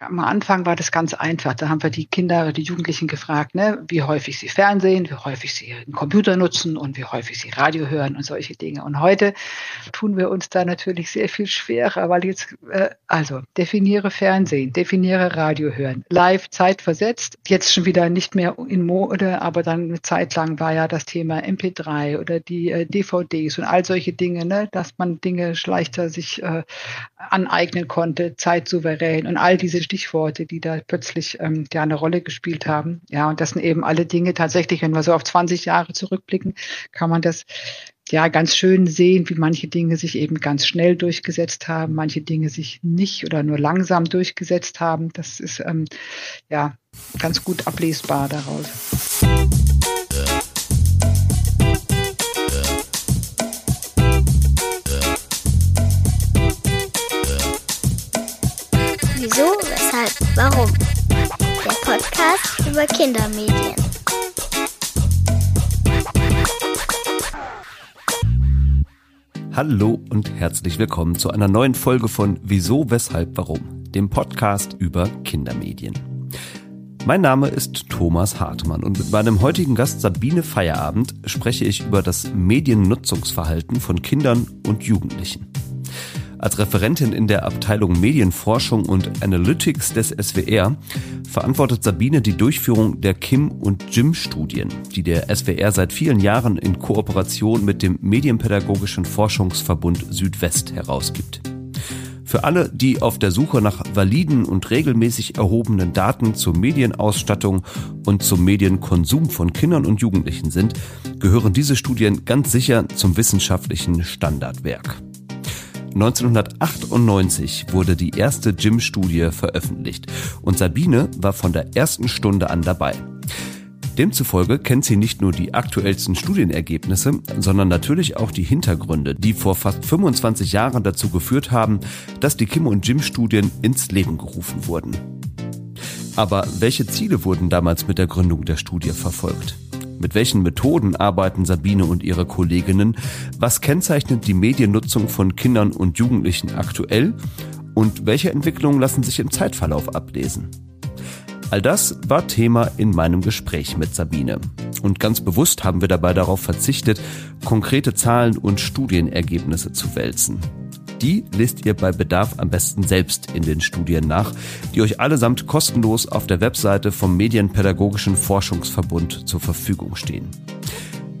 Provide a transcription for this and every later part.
Am Anfang war das ganz einfach. Da haben wir die Kinder die Jugendlichen gefragt, ne, wie häufig sie Fernsehen, wie häufig sie einen Computer nutzen und wie häufig sie Radio hören und solche Dinge. Und heute tun wir uns da natürlich sehr viel schwerer, weil jetzt, äh, also definiere Fernsehen, definiere Radio hören, live, zeitversetzt, jetzt schon wieder nicht mehr in Mode, aber dann eine Zeit lang war ja das Thema MP3 oder die äh, DVDs und all solche Dinge, ne, dass man Dinge leichter sich äh, aneignen konnte, zeitsouverän und all diese Stichworte, die da plötzlich ähm, ja eine Rolle gespielt haben. Ja, und das sind eben alle Dinge tatsächlich, wenn wir so auf 20 Jahre zurückblicken, kann man das ja ganz schön sehen, wie manche Dinge sich eben ganz schnell durchgesetzt haben, manche Dinge sich nicht oder nur langsam durchgesetzt haben. Das ist ähm, ja ganz gut ablesbar daraus. Weshalb, warum? Der Podcast über Kindermedien. Hallo und herzlich willkommen zu einer neuen Folge von Wieso, weshalb, warum? Dem Podcast über Kindermedien. Mein Name ist Thomas Hartmann und mit meinem heutigen Gast Sabine Feierabend spreche ich über das Mediennutzungsverhalten von Kindern und Jugendlichen. Als Referentin in der Abteilung Medienforschung und Analytics des SWR verantwortet Sabine die Durchführung der Kim- und Jim-Studien, die der SWR seit vielen Jahren in Kooperation mit dem Medienpädagogischen Forschungsverbund Südwest herausgibt. Für alle, die auf der Suche nach validen und regelmäßig erhobenen Daten zur Medienausstattung und zum Medienkonsum von Kindern und Jugendlichen sind, gehören diese Studien ganz sicher zum wissenschaftlichen Standardwerk. 1998 wurde die erste Gym-Studie veröffentlicht und Sabine war von der ersten Stunde an dabei. Demzufolge kennt sie nicht nur die aktuellsten Studienergebnisse, sondern natürlich auch die Hintergründe, die vor fast 25 Jahren dazu geführt haben, dass die Kim- und Jim-Studien ins Leben gerufen wurden. Aber welche Ziele wurden damals mit der Gründung der Studie verfolgt? Mit welchen Methoden arbeiten Sabine und ihre Kolleginnen? Was kennzeichnet die Mediennutzung von Kindern und Jugendlichen aktuell? Und welche Entwicklungen lassen sich im Zeitverlauf ablesen? All das war Thema in meinem Gespräch mit Sabine. Und ganz bewusst haben wir dabei darauf verzichtet, konkrete Zahlen und Studienergebnisse zu wälzen. Die lest ihr bei Bedarf am besten selbst in den Studien nach, die euch allesamt kostenlos auf der Webseite vom Medienpädagogischen Forschungsverbund zur Verfügung stehen.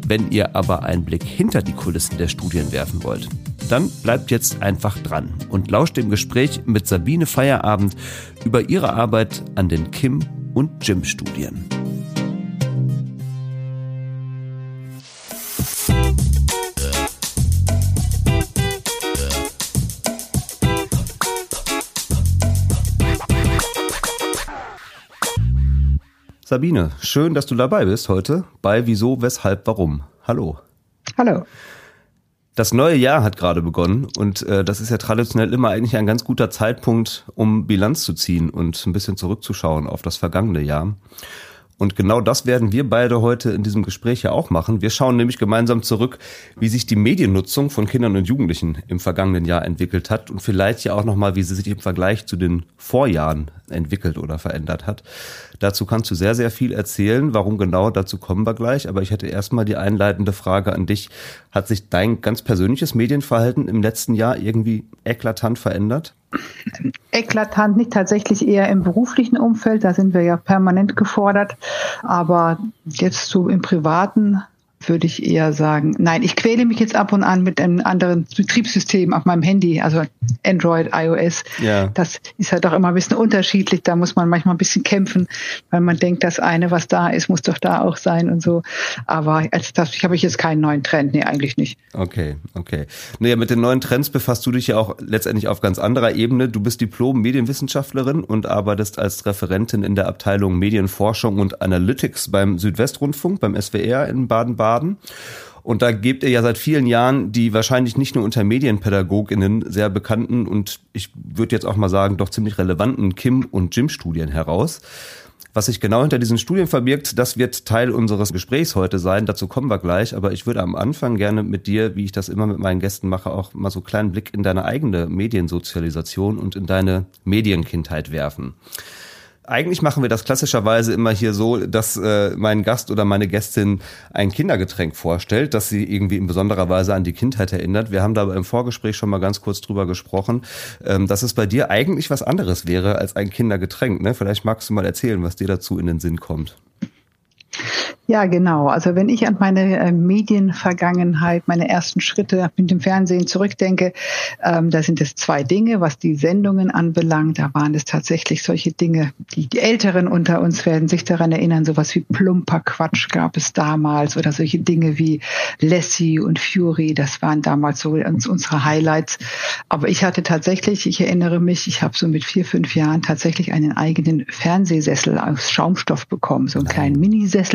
Wenn ihr aber einen Blick hinter die Kulissen der Studien werfen wollt, dann bleibt jetzt einfach dran und lauscht dem Gespräch mit Sabine Feierabend über ihre Arbeit an den Kim- und Jim-Studien. Sabine, schön, dass du dabei bist heute bei Wieso, Weshalb, Warum. Hallo. Hallo. Das neue Jahr hat gerade begonnen und äh, das ist ja traditionell immer eigentlich ein ganz guter Zeitpunkt, um Bilanz zu ziehen und ein bisschen zurückzuschauen auf das vergangene Jahr. Und genau das werden wir beide heute in diesem Gespräch ja auch machen. Wir schauen nämlich gemeinsam zurück, wie sich die Mediennutzung von Kindern und Jugendlichen im vergangenen Jahr entwickelt hat und vielleicht ja auch nochmal, wie sie sich im Vergleich zu den Vorjahren entwickelt oder verändert hat. Dazu kannst du sehr, sehr viel erzählen. Warum genau, dazu kommen wir gleich. Aber ich hätte erstmal die einleitende Frage an dich. Hat sich dein ganz persönliches Medienverhalten im letzten Jahr irgendwie eklatant verändert? Eklatant nicht, tatsächlich eher im beruflichen Umfeld, da sind wir ja permanent gefordert, aber jetzt so im privaten würde ich eher sagen, nein, ich quäle mich jetzt ab und an mit einem anderen Betriebssystem auf meinem Handy, also Android, iOS. Ja. Das ist halt auch immer ein bisschen unterschiedlich. Da muss man manchmal ein bisschen kämpfen, weil man denkt, das eine, was da ist, muss doch da auch sein und so. Aber als das ich habe ich jetzt keinen neuen Trend, nee, eigentlich nicht. Okay, okay. Naja, mit den neuen Trends befasst du dich ja auch letztendlich auf ganz anderer Ebene. Du bist Diplom-Medienwissenschaftlerin und arbeitest als Referentin in der Abteilung Medienforschung und Analytics beim Südwestrundfunk, beim SWR in Baden-Baden. Baden. Und da gebt ihr ja seit vielen Jahren die wahrscheinlich nicht nur unter Medienpädagoginnen sehr bekannten und ich würde jetzt auch mal sagen, doch ziemlich relevanten Kim- und Jim-Studien heraus. Was sich genau hinter diesen Studien verbirgt, das wird Teil unseres Gesprächs heute sein. Dazu kommen wir gleich. Aber ich würde am Anfang gerne mit dir, wie ich das immer mit meinen Gästen mache, auch mal so einen kleinen Blick in deine eigene Mediensozialisation und in deine Medienkindheit werfen. Eigentlich machen wir das klassischerweise immer hier so, dass äh, mein Gast oder meine Gästin ein Kindergetränk vorstellt, das sie irgendwie in besonderer Weise an die Kindheit erinnert. Wir haben da im Vorgespräch schon mal ganz kurz drüber gesprochen, ähm, dass es bei dir eigentlich was anderes wäre als ein Kindergetränk. Ne? Vielleicht magst du mal erzählen, was dir dazu in den Sinn kommt. Ja, genau. Also wenn ich an meine äh, Medienvergangenheit, meine ersten Schritte mit dem Fernsehen zurückdenke, ähm, da sind es zwei Dinge, was die Sendungen anbelangt. Da waren es tatsächlich solche Dinge, die, die Älteren unter uns werden sich daran erinnern, sowas wie plumper Quatsch gab es damals oder solche Dinge wie Lassie und Fury, das waren damals so unsere Highlights. Aber ich hatte tatsächlich, ich erinnere mich, ich habe so mit vier, fünf Jahren tatsächlich einen eigenen Fernsehsessel aus Schaumstoff bekommen, so einen kleinen Minisessel.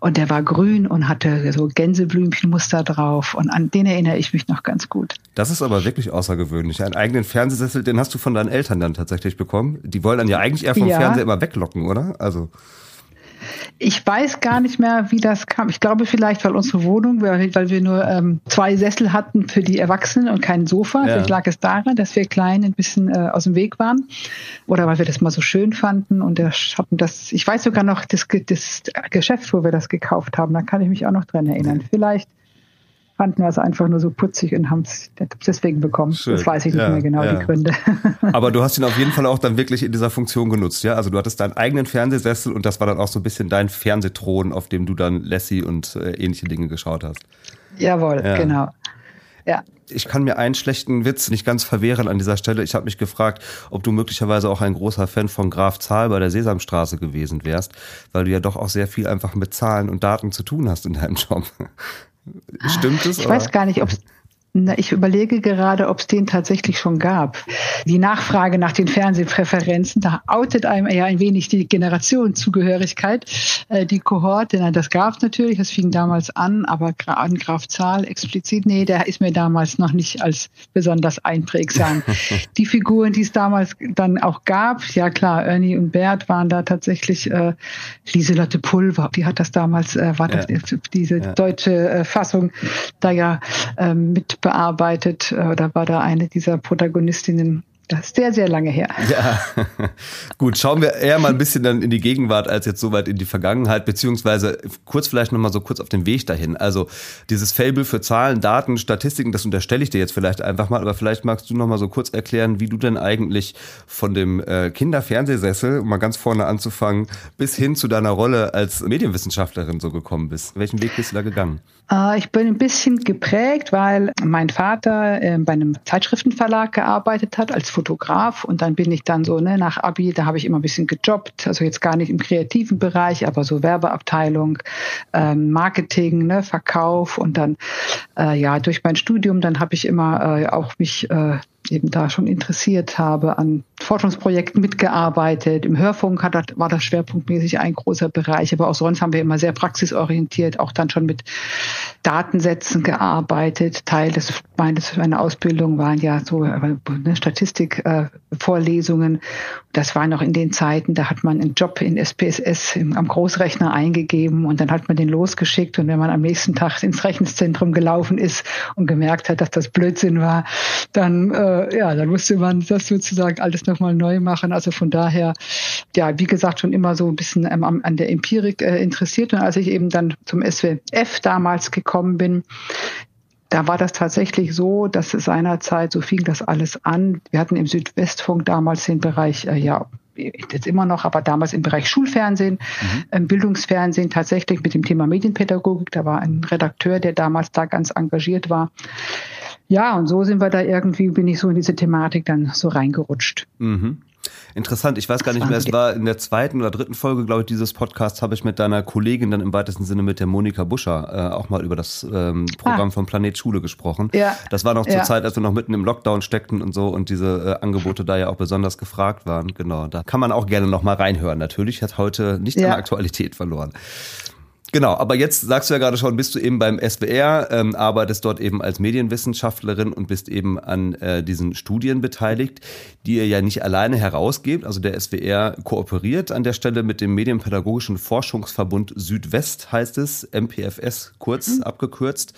Und der war grün und hatte so Gänseblümchenmuster drauf. Und an den erinnere ich mich noch ganz gut. Das ist aber wirklich außergewöhnlich. Einen eigenen Fernsehsessel, den hast du von deinen Eltern dann tatsächlich bekommen. Die wollen dann ja eigentlich eher vom ja. Fernseher immer weglocken, oder? Also. Ich weiß gar nicht mehr, wie das kam. Ich glaube vielleicht, weil unsere Wohnung, weil, weil wir nur ähm, zwei Sessel hatten für die Erwachsenen und kein Sofa. Ja. Vielleicht lag es daran, dass wir klein ein bisschen äh, aus dem Weg waren. Oder weil wir das mal so schön fanden und hatten das, ich weiß sogar noch das, das Geschäft, wo wir das gekauft haben. Da kann ich mich auch noch dran erinnern. Vielleicht fanden wir es einfach nur so putzig und haben es deswegen bekommen. Schön. Das weiß ich nicht ja, mehr genau, ja. die Gründe. Aber du hast ihn auf jeden Fall auch dann wirklich in dieser Funktion genutzt, ja? Also du hattest deinen eigenen Fernsehsessel und das war dann auch so ein bisschen dein Fernsehthron, auf dem du dann Lassie und äh, ähnliche Dinge geschaut hast. Jawohl, ja. genau. Ja. Ich kann mir einen schlechten Witz nicht ganz verwehren an dieser Stelle. Ich habe mich gefragt, ob du möglicherweise auch ein großer Fan von Graf Zahl bei der Sesamstraße gewesen wärst, weil du ja doch auch sehr viel einfach mit Zahlen und Daten zu tun hast in deinem Job. Stimmt es? Ich oder? weiß gar nicht, ob es na, ich überlege gerade, ob es den tatsächlich schon gab. Die Nachfrage nach den Fernsehpräferenzen, da outet einem ja ein wenig die Generationenzugehörigkeit, äh, die Kohorte. Na, das gab es natürlich, das fing damals an, aber an Graf Zahl explizit, nee, der ist mir damals noch nicht als besonders einprägsam. die Figuren, die es damals dann auch gab, ja klar, Ernie und Bert waren da tatsächlich, äh, Lieselotte Pulver, die hat das damals, äh, war ja. das, diese ja. deutsche äh, Fassung da ja äh, mit bearbeitet. Äh, da war da eine dieser Protagonistinnen das ist sehr, sehr lange her. Ja, gut, schauen wir eher mal ein bisschen dann in die Gegenwart als jetzt so weit in die Vergangenheit, beziehungsweise kurz vielleicht nochmal so kurz auf den Weg dahin. Also dieses Fable für Zahlen, Daten, Statistiken, das unterstelle ich dir jetzt vielleicht einfach mal, aber vielleicht magst du nochmal so kurz erklären, wie du denn eigentlich von dem äh, Kinderfernsehsessel, um mal ganz vorne anzufangen, bis hin zu deiner Rolle als Medienwissenschaftlerin so gekommen bist. Welchen Weg bist du da gegangen? Äh, ich bin ein bisschen geprägt, weil mein Vater äh, bei einem Zeitschriftenverlag gearbeitet hat als Fotograf und dann bin ich dann so ne, nach Abi, da habe ich immer ein bisschen gejobbt, also jetzt gar nicht im kreativen Bereich, aber so Werbeabteilung, ähm, Marketing, ne, Verkauf und dann äh, ja durch mein Studium, dann habe ich immer äh, auch mich äh, eben da schon interessiert habe, an Forschungsprojekten mitgearbeitet. Im Hörfunk hat, war das schwerpunktmäßig ein großer Bereich, aber auch sonst haben wir immer sehr praxisorientiert, auch dann schon mit Datensätzen gearbeitet. Teil des meines meiner Ausbildung waren ja so ne, Statistikvorlesungen. Äh, das war noch in den Zeiten, da hat man einen Job in SPSS im, am Großrechner eingegeben und dann hat man den losgeschickt und wenn man am nächsten Tag ins Rechenzentrum gelaufen ist und gemerkt hat, dass das Blödsinn war, dann äh, ja, dann musste man das sozusagen alles nochmal neu machen. Also von daher, ja, wie gesagt, schon immer so ein bisschen ähm, an der Empirik äh, interessiert und als ich eben dann zum SWF damals gekommen bin, da war das tatsächlich so, dass seinerzeit, so fing das alles an. Wir hatten im Südwestfunk damals den Bereich, äh, ja, jetzt immer noch, aber damals im Bereich Schulfernsehen, mhm. ähm, Bildungsfernsehen tatsächlich mit dem Thema Medienpädagogik. Da war ein Redakteur, der damals da ganz engagiert war. Ja, und so sind wir da irgendwie, bin ich so in diese Thematik dann so reingerutscht. Mhm. Interessant, ich weiß gar nicht mehr, es war in der zweiten oder dritten Folge, glaube ich, dieses Podcasts habe ich mit deiner Kollegin dann im weitesten Sinne mit der Monika Buscher äh, auch mal über das ähm, Programm ah. von Planet Schule gesprochen. Ja. Das war noch zur ja. Zeit, als wir noch mitten im Lockdown steckten und so und diese äh, Angebote da ja auch besonders gefragt waren. Genau, da kann man auch gerne noch mal reinhören. Natürlich hat heute nicht ja. an Aktualität verloren. Genau, aber jetzt sagst du ja gerade schon, bist du eben beim SWR, ähm, arbeitest dort eben als Medienwissenschaftlerin und bist eben an äh, diesen Studien beteiligt, die ihr ja nicht alleine herausgebt. Also der SWR kooperiert an der Stelle mit dem Medienpädagogischen Forschungsverbund Südwest, heißt es, MPFS kurz mhm. abgekürzt.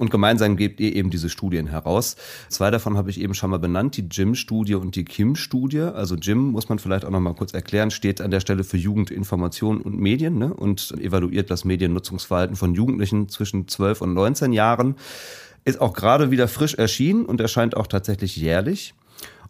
Und gemeinsam gebt ihr eben diese Studien heraus. Zwei davon habe ich eben schon mal benannt, die Jim-Studie und die Kim-Studie. Also Jim, muss man vielleicht auch noch mal kurz erklären, steht an der Stelle für Jugend, Information und Medien ne? und evaluiert das Mediennutzungsverhalten von Jugendlichen zwischen 12 und 19 Jahren. Ist auch gerade wieder frisch erschienen und erscheint auch tatsächlich jährlich.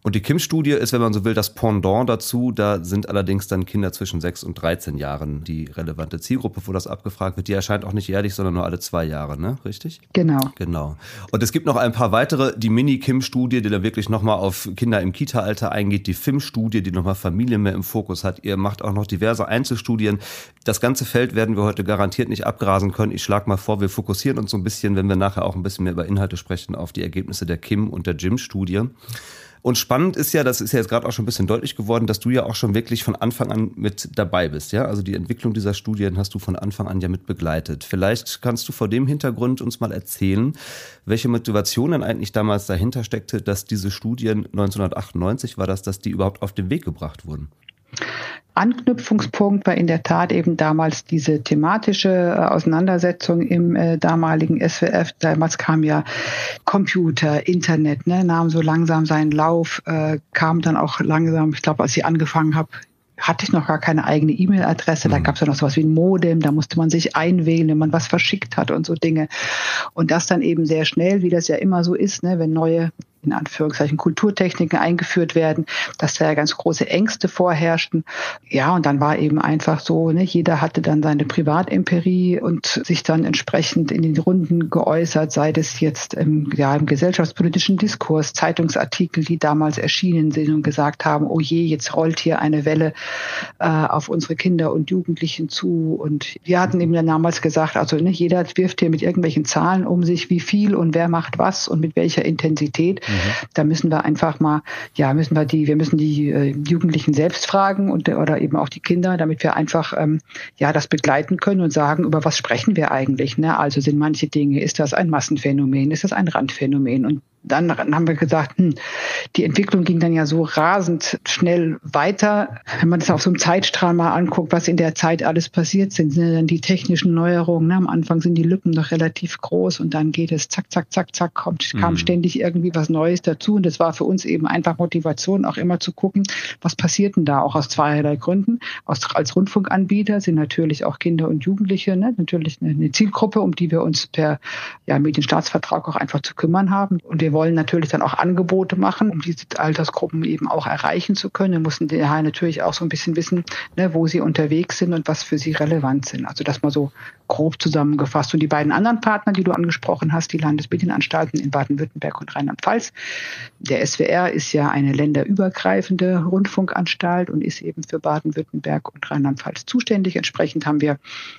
Und die Kim-Studie ist, wenn man so will, das Pendant dazu. Da sind allerdings dann Kinder zwischen 6 und 13 Jahren die relevante Zielgruppe, wo das abgefragt wird. Die erscheint auch nicht jährlich, sondern nur alle zwei Jahre, ne? Richtig? Genau. Genau. Und es gibt noch ein paar weitere. Die Mini-Kim-Studie, die da wirklich nochmal auf Kinder im Kita-Alter eingeht. Die FIM-Studie, die nochmal Familie mehr im Fokus hat. Ihr macht auch noch diverse Einzelstudien. Das ganze Feld werden wir heute garantiert nicht abgrasen können. Ich schlage mal vor, wir fokussieren uns so ein bisschen, wenn wir nachher auch ein bisschen mehr über Inhalte sprechen, auf die Ergebnisse der Kim- und der Jim-Studie. Und spannend ist ja, das ist ja jetzt gerade auch schon ein bisschen deutlich geworden, dass du ja auch schon wirklich von Anfang an mit dabei bist. Ja, also die Entwicklung dieser Studien hast du von Anfang an ja mit begleitet. Vielleicht kannst du vor dem Hintergrund uns mal erzählen, welche Motivation denn eigentlich damals dahinter steckte, dass diese Studien 1998 war das, dass die überhaupt auf den Weg gebracht wurden. Anknüpfungspunkt war in der Tat eben damals diese thematische äh, Auseinandersetzung im äh, damaligen SWF. Damals kam ja Computer, Internet, ne, nahm so langsam seinen Lauf, äh, kam dann auch langsam, ich glaube, als ich angefangen habe, hatte ich noch gar keine eigene E-Mail-Adresse. Da mhm. gab es ja noch sowas wie ein Modem, da musste man sich einwählen, wenn man was verschickt hat und so Dinge. Und das dann eben sehr schnell, wie das ja immer so ist, ne, wenn neue in Anführungszeichen Kulturtechniken eingeführt werden, dass da ja ganz große Ängste vorherrschten. Ja, und dann war eben einfach so, ne, jeder hatte dann seine Privatempirie und sich dann entsprechend in den Runden geäußert, sei das jetzt im, ja, im gesellschaftspolitischen Diskurs, Zeitungsartikel, die damals erschienen sind und gesagt haben, oh je, jetzt rollt hier eine Welle äh, auf unsere Kinder und Jugendlichen zu. Und wir hatten eben dann damals gesagt, also ne, jeder wirft hier mit irgendwelchen Zahlen um sich, wie viel und wer macht was und mit welcher Intensität. Mhm. Da müssen wir einfach mal, ja, müssen wir die, wir müssen die äh, Jugendlichen selbst fragen und oder eben auch die Kinder, damit wir einfach ähm, ja das begleiten können und sagen, über was sprechen wir eigentlich. Ne? Also sind manche Dinge, ist das ein Massenphänomen, ist das ein Randphänomen? Und dann haben wir gesagt, hm, die Entwicklung ging dann ja so rasend schnell weiter. Wenn man das auf so einem Zeitstrahl mal anguckt, was in der Zeit alles passiert sind, sind dann die technischen Neuerungen. Ne? Am Anfang sind die Lücken noch relativ groß und dann geht es zack, zack, zack, zack, kommt, kam mhm. ständig irgendwie was Neues dazu. Und das war für uns eben einfach Motivation, auch immer zu gucken, was passiert denn da, auch aus zweierlei Gründen. Aus, als Rundfunkanbieter sind natürlich auch Kinder und Jugendliche ne? natürlich eine, eine Zielgruppe, um die wir uns per ja, Medienstaatsvertrag auch einfach zu kümmern haben. Und wir wollen natürlich dann auch Angebote machen, um diese Altersgruppen eben auch erreichen zu können. Wir müssen daher natürlich auch so ein bisschen wissen, ne, wo sie unterwegs sind und was für sie relevant sind. Also das mal so grob zusammengefasst. Und die beiden anderen Partner, die du angesprochen hast, die Landesmedienanstalten in Baden-Württemberg und Rheinland-Pfalz. Der SWR ist ja eine länderübergreifende Rundfunkanstalt und ist eben für Baden-Württemberg und Rheinland-Pfalz zuständig. Entsprechend haben wir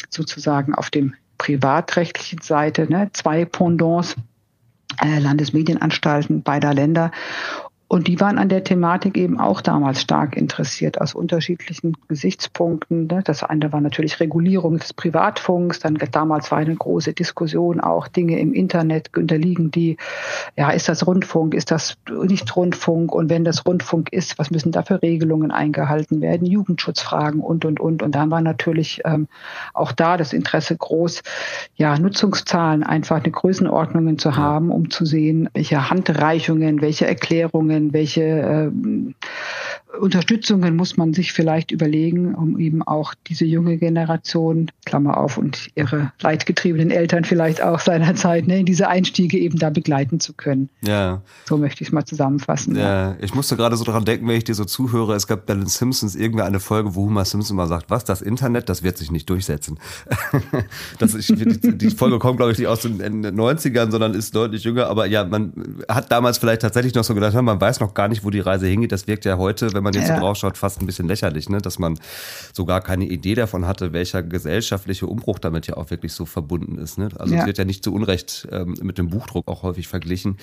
sozusagen auf dem privatrechtlichen Seite ne, zwei Pendants Landesmedienanstalten beider Länder. Und die waren an der Thematik eben auch damals stark interessiert, aus unterschiedlichen Gesichtspunkten. Ne? Das eine war natürlich Regulierung des Privatfunks, dann damals war eine große Diskussion auch Dinge im Internet unterliegen, die, ja, ist das Rundfunk, ist das nicht Rundfunk und wenn das Rundfunk ist, was müssen da für Regelungen eingehalten werden, Jugendschutzfragen und, und, und. Und dann war natürlich ähm, auch da das Interesse groß, ja, Nutzungszahlen einfach eine Größenordnungen zu haben, um zu sehen, welche Handreichungen, welche Erklärungen, Unternehmen, welche äh, Unterstützungen muss man sich vielleicht überlegen, um eben auch diese junge Generation, Klammer auf, und ihre leidgetriebenen Eltern vielleicht auch seinerzeit, ne, in diese Einstiege eben da begleiten zu können. Ja. So möchte ich es mal zusammenfassen. Ja. ja. ich musste gerade so daran denken, wenn ich dir so zuhöre, es gab bei den Simpsons irgendwie eine Folge, wo Homer Simpson mal sagt, was, das Internet, das wird sich nicht durchsetzen. das ist, die, die Folge kommt, glaube ich, nicht aus den 90ern, sondern ist deutlich jünger, aber ja, man hat damals vielleicht tatsächlich noch so gedacht, man weiß noch gar nicht, wo die Reise hingeht. Das wirkt ja heute, wenn man jetzt ja. so draufschaut, fast ein bisschen lächerlich, ne? dass man so gar keine Idee davon hatte, welcher gesellschaftliche Umbruch damit ja auch wirklich so verbunden ist. Ne? Also ja. es wird ja nicht zu Unrecht ähm, mit dem Buchdruck auch häufig verglichen,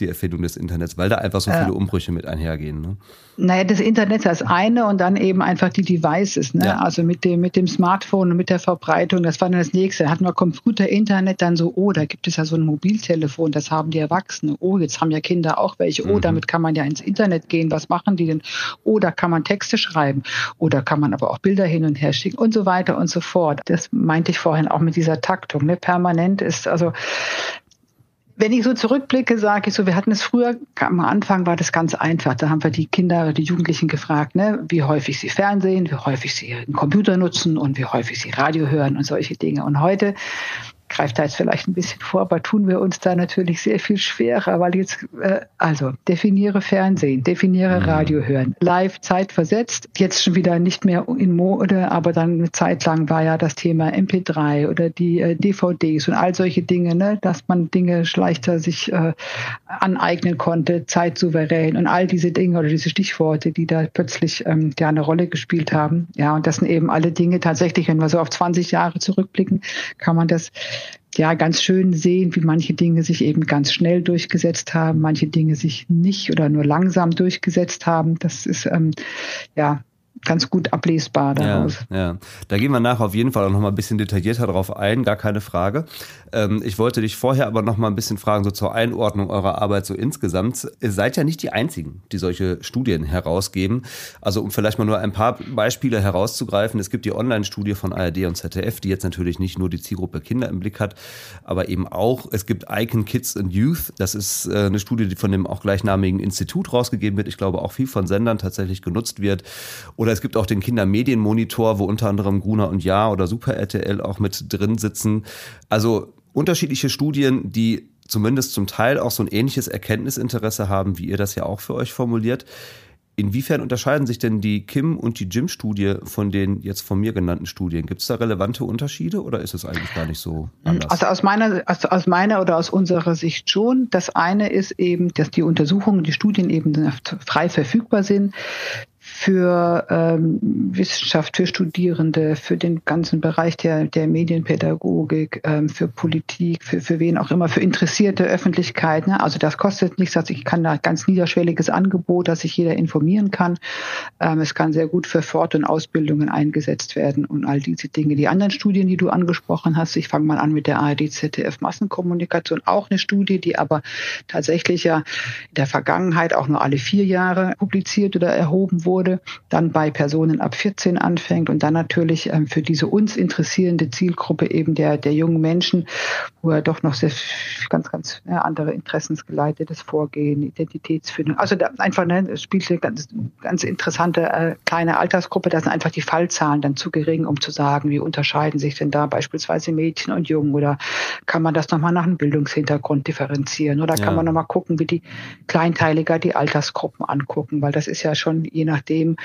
die Erfindung des Internets, weil da einfach so viele Umbrüche mit einhergehen. Ne? Naja, das Internet ist das eine und dann eben einfach die Devices, ne? Ja. Also mit dem, mit dem Smartphone und mit der Verbreitung, das war dann das nächste. Hatten wir Computer, Internet, dann so, oh, da gibt es ja so ein Mobiltelefon, das haben die Erwachsene. Oh, jetzt haben ja Kinder auch welche. Oh, mhm. damit kann man ja ins Internet gehen. Was machen die denn? Da kann man Texte schreiben. Oder kann man aber auch Bilder hin und her schicken und so weiter und so fort. Das meinte ich vorhin auch mit dieser Taktung. Ne? Permanent ist, also wenn ich so zurückblicke, sage ich so, wir hatten es früher, am Anfang war das ganz einfach. Da haben wir die Kinder, die Jugendlichen gefragt, ne, wie häufig sie Fernsehen, wie häufig sie einen Computer nutzen und wie häufig sie Radio hören und solche Dinge. Und heute greift da jetzt vielleicht ein bisschen vor, aber tun wir uns da natürlich sehr viel schwerer, weil jetzt, äh, also definiere Fernsehen, definiere mhm. Radio hören, live zeitversetzt, jetzt schon wieder nicht mehr in Mode, aber dann eine Zeit lang war ja das Thema MP3 oder die äh, DVDs und all solche Dinge, ne, dass man Dinge leichter sich äh, aneignen konnte, zeitsouverän und all diese Dinge oder diese Stichworte, die da plötzlich ähm, ja eine Rolle gespielt haben. Ja, und das sind eben alle Dinge tatsächlich, wenn wir so auf 20 Jahre zurückblicken, kann man das ja ganz schön sehen, wie manche Dinge sich eben ganz schnell durchgesetzt haben, manche Dinge sich nicht oder nur langsam durchgesetzt haben. Das ist ähm, ja ganz gut ablesbar daraus. Ja, ja, da gehen wir nachher auf jeden Fall auch noch mal ein bisschen detaillierter drauf ein, gar keine Frage. Ähm, ich wollte dich vorher aber noch mal ein bisschen fragen, so zur Einordnung eurer Arbeit so insgesamt. Ihr seid ja nicht die Einzigen, die solche Studien herausgeben. Also um vielleicht mal nur ein paar Beispiele herauszugreifen. Es gibt die Online-Studie von ARD und ZDF, die jetzt natürlich nicht nur die Zielgruppe Kinder im Blick hat, aber eben auch, es gibt Icon Kids and Youth. Das ist äh, eine Studie, die von dem auch gleichnamigen Institut rausgegeben wird. Ich glaube auch viel von Sendern tatsächlich genutzt wird. Oder es gibt auch den Kindermedienmonitor, wo unter anderem Gruner und Ja oder Super RTL auch mit drin sitzen. Also unterschiedliche Studien, die zumindest zum Teil auch so ein ähnliches Erkenntnisinteresse haben, wie ihr das ja auch für euch formuliert. Inwiefern unterscheiden sich denn die Kim- und die Jim-Studie von den jetzt von mir genannten Studien? Gibt es da relevante Unterschiede oder ist es eigentlich gar nicht so anders? Also aus meiner, also aus meiner oder aus unserer Sicht schon. Das eine ist eben, dass die Untersuchungen, die Studien eben frei verfügbar sind für ähm, Wissenschaft, für Studierende, für den ganzen Bereich der, der Medienpädagogik, ähm, für Politik, für, für wen auch immer, für interessierte Öffentlichkeit. Ne? Also das kostet nichts. Also ich kann da ganz niederschwelliges Angebot, dass sich jeder informieren kann. Ähm, es kann sehr gut für Fort- und Ausbildungen eingesetzt werden und all diese Dinge. Die anderen Studien, die du angesprochen hast, ich fange mal an mit der ARD-ZDF Massenkommunikation, auch eine Studie, die aber tatsächlich ja in der Vergangenheit auch nur alle vier Jahre publiziert oder erhoben wurde wurde, dann bei Personen ab 14 anfängt und dann natürlich ähm, für diese uns interessierende Zielgruppe eben der, der jungen Menschen, wo er doch noch sehr ganz, ganz andere interessensgeleitetes Vorgehen, Identitätsfindung. Also da einfach ne, spielt eine ganz, ganz interessante äh, kleine Altersgruppe. Da sind einfach die Fallzahlen dann zu gering, um zu sagen, wie unterscheiden sich denn da beispielsweise Mädchen und Jungen oder kann man das nochmal nach einem Bildungshintergrund differenzieren oder kann ja. man nochmal gucken, wie die kleinteiliger die Altersgruppen angucken, weil das ist ja schon je nach nachdem,